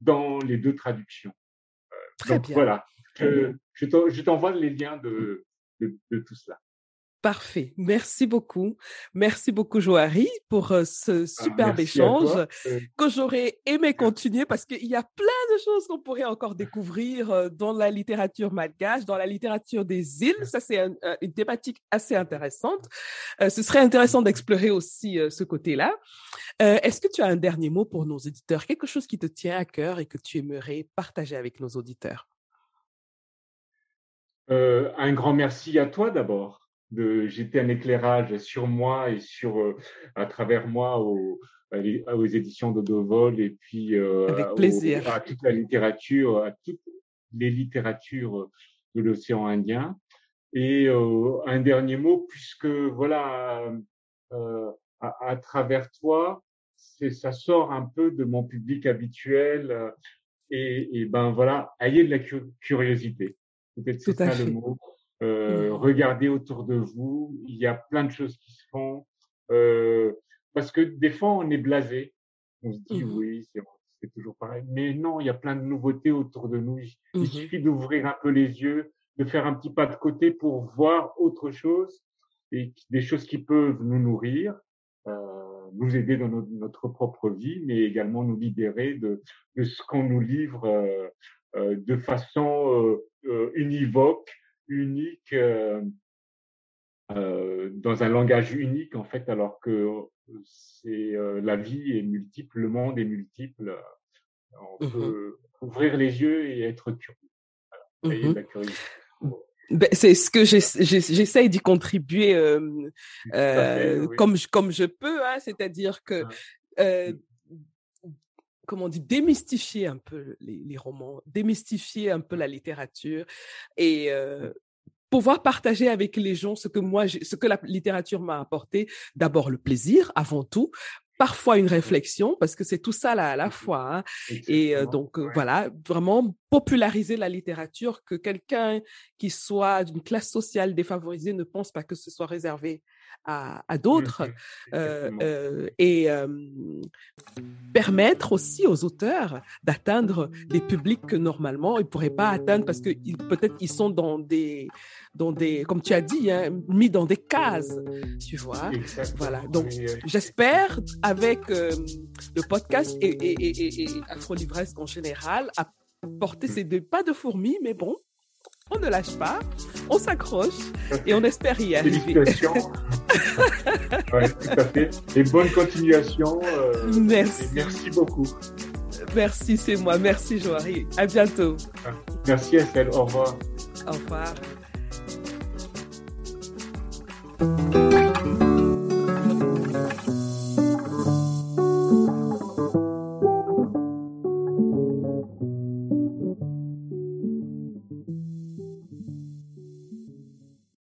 dans les deux traductions. Très donc bien. voilà, je, je t'envoie les liens de, de, de tout cela. Parfait. Merci beaucoup. Merci beaucoup, Joari, pour euh, ce ah, superbe ah, échange euh. que j'aurais aimé continuer parce qu'il y a plein de choses qu'on pourrait encore découvrir euh, dans la littérature malgache, dans la littérature des îles. Ça, c'est un, une thématique assez intéressante. ce serait intéressant d'explorer aussi ce côté-là. Est-ce que tu as un dernier mot pour nos éditeurs, quelque chose qui te tient à cœur et que tu aimerais partager avec nos auditeurs? un grand merci à toi d'abord de jeter un éclairage sur moi et sur euh, à travers moi aux, aux éditions de Dovol et puis euh, Avec plaisir. à toute la littérature, à toutes les littératures de l'océan Indien. Et un dernier mot, puisque voilà, à, à, travers toi, ça sort un peu de mon public habituel. Et, et ben voilà, ayez de la curiosité. Peut-être c'est ça le mot. Euh, mmh. Regardez autour de vous. Il y a plein de choses qui se font. Euh, parce que des fois, on est blasé. On se dit, mmh oui, c'est toujours pareil. Mais non, il y a plein de nouveautés autour de nous. Il, mmh suffit d'ouvrir un peu les yeux, de faire un petit pas de côté pour voir autre chose et des choses qui peuvent nous nourrir, euh, nous aider dans notre, notre, propre vie, mais également nous libérer de, de ce qu'on nous livre euh, euh de façon euh, univoque, unique, dans un langage unique en fait, alors que c'est la vie est multiple, le monde est multiple. On mmh peut ouvrir les yeux et être curieux. Voilà. Mmh ben, c'est ce que j'essaye d'y contribuer euh, euh, comme, je, comme je peux, hein, c'est-à-dire que, euh, comment on dit, démystifier un peu les, les, romans, démystifier un peu la littérature et pouvoir partager avec les gens ce que moi, ce que la littérature m'a apporté. D'abord le plaisir, avant tout, parfois une réflexion, parce que c'est tout ça là à la fois. Hein. Et donc voilà, vraiment populariser la littérature, que quelqu'un qui soit d'une classe sociale défavorisée ne pense pas que ce soit réservé à, à d'autres, euh, et permettre aussi aux auteurs d'atteindre des publics que normalement ils pourraient pas atteindre parce que peut-être ils sont dans des dans des, comme tu as dit, hein, mis dans des cases, tu vois? Voilà. Donc, j'espère avec euh, le podcast et, et, et, et Afro Livresque en général, apporter ces deux pas de fourmis, mais bon, on ne lâche pas, on s'accroche et on espère y arriver. Félicitations. ouais, tout à fait. Et bonne continuation. Euh, merci. merci beaucoup. Merci, c'est moi. Merci, Joari. À bientôt. Merci, Estelle. Au revoir. Au revoir.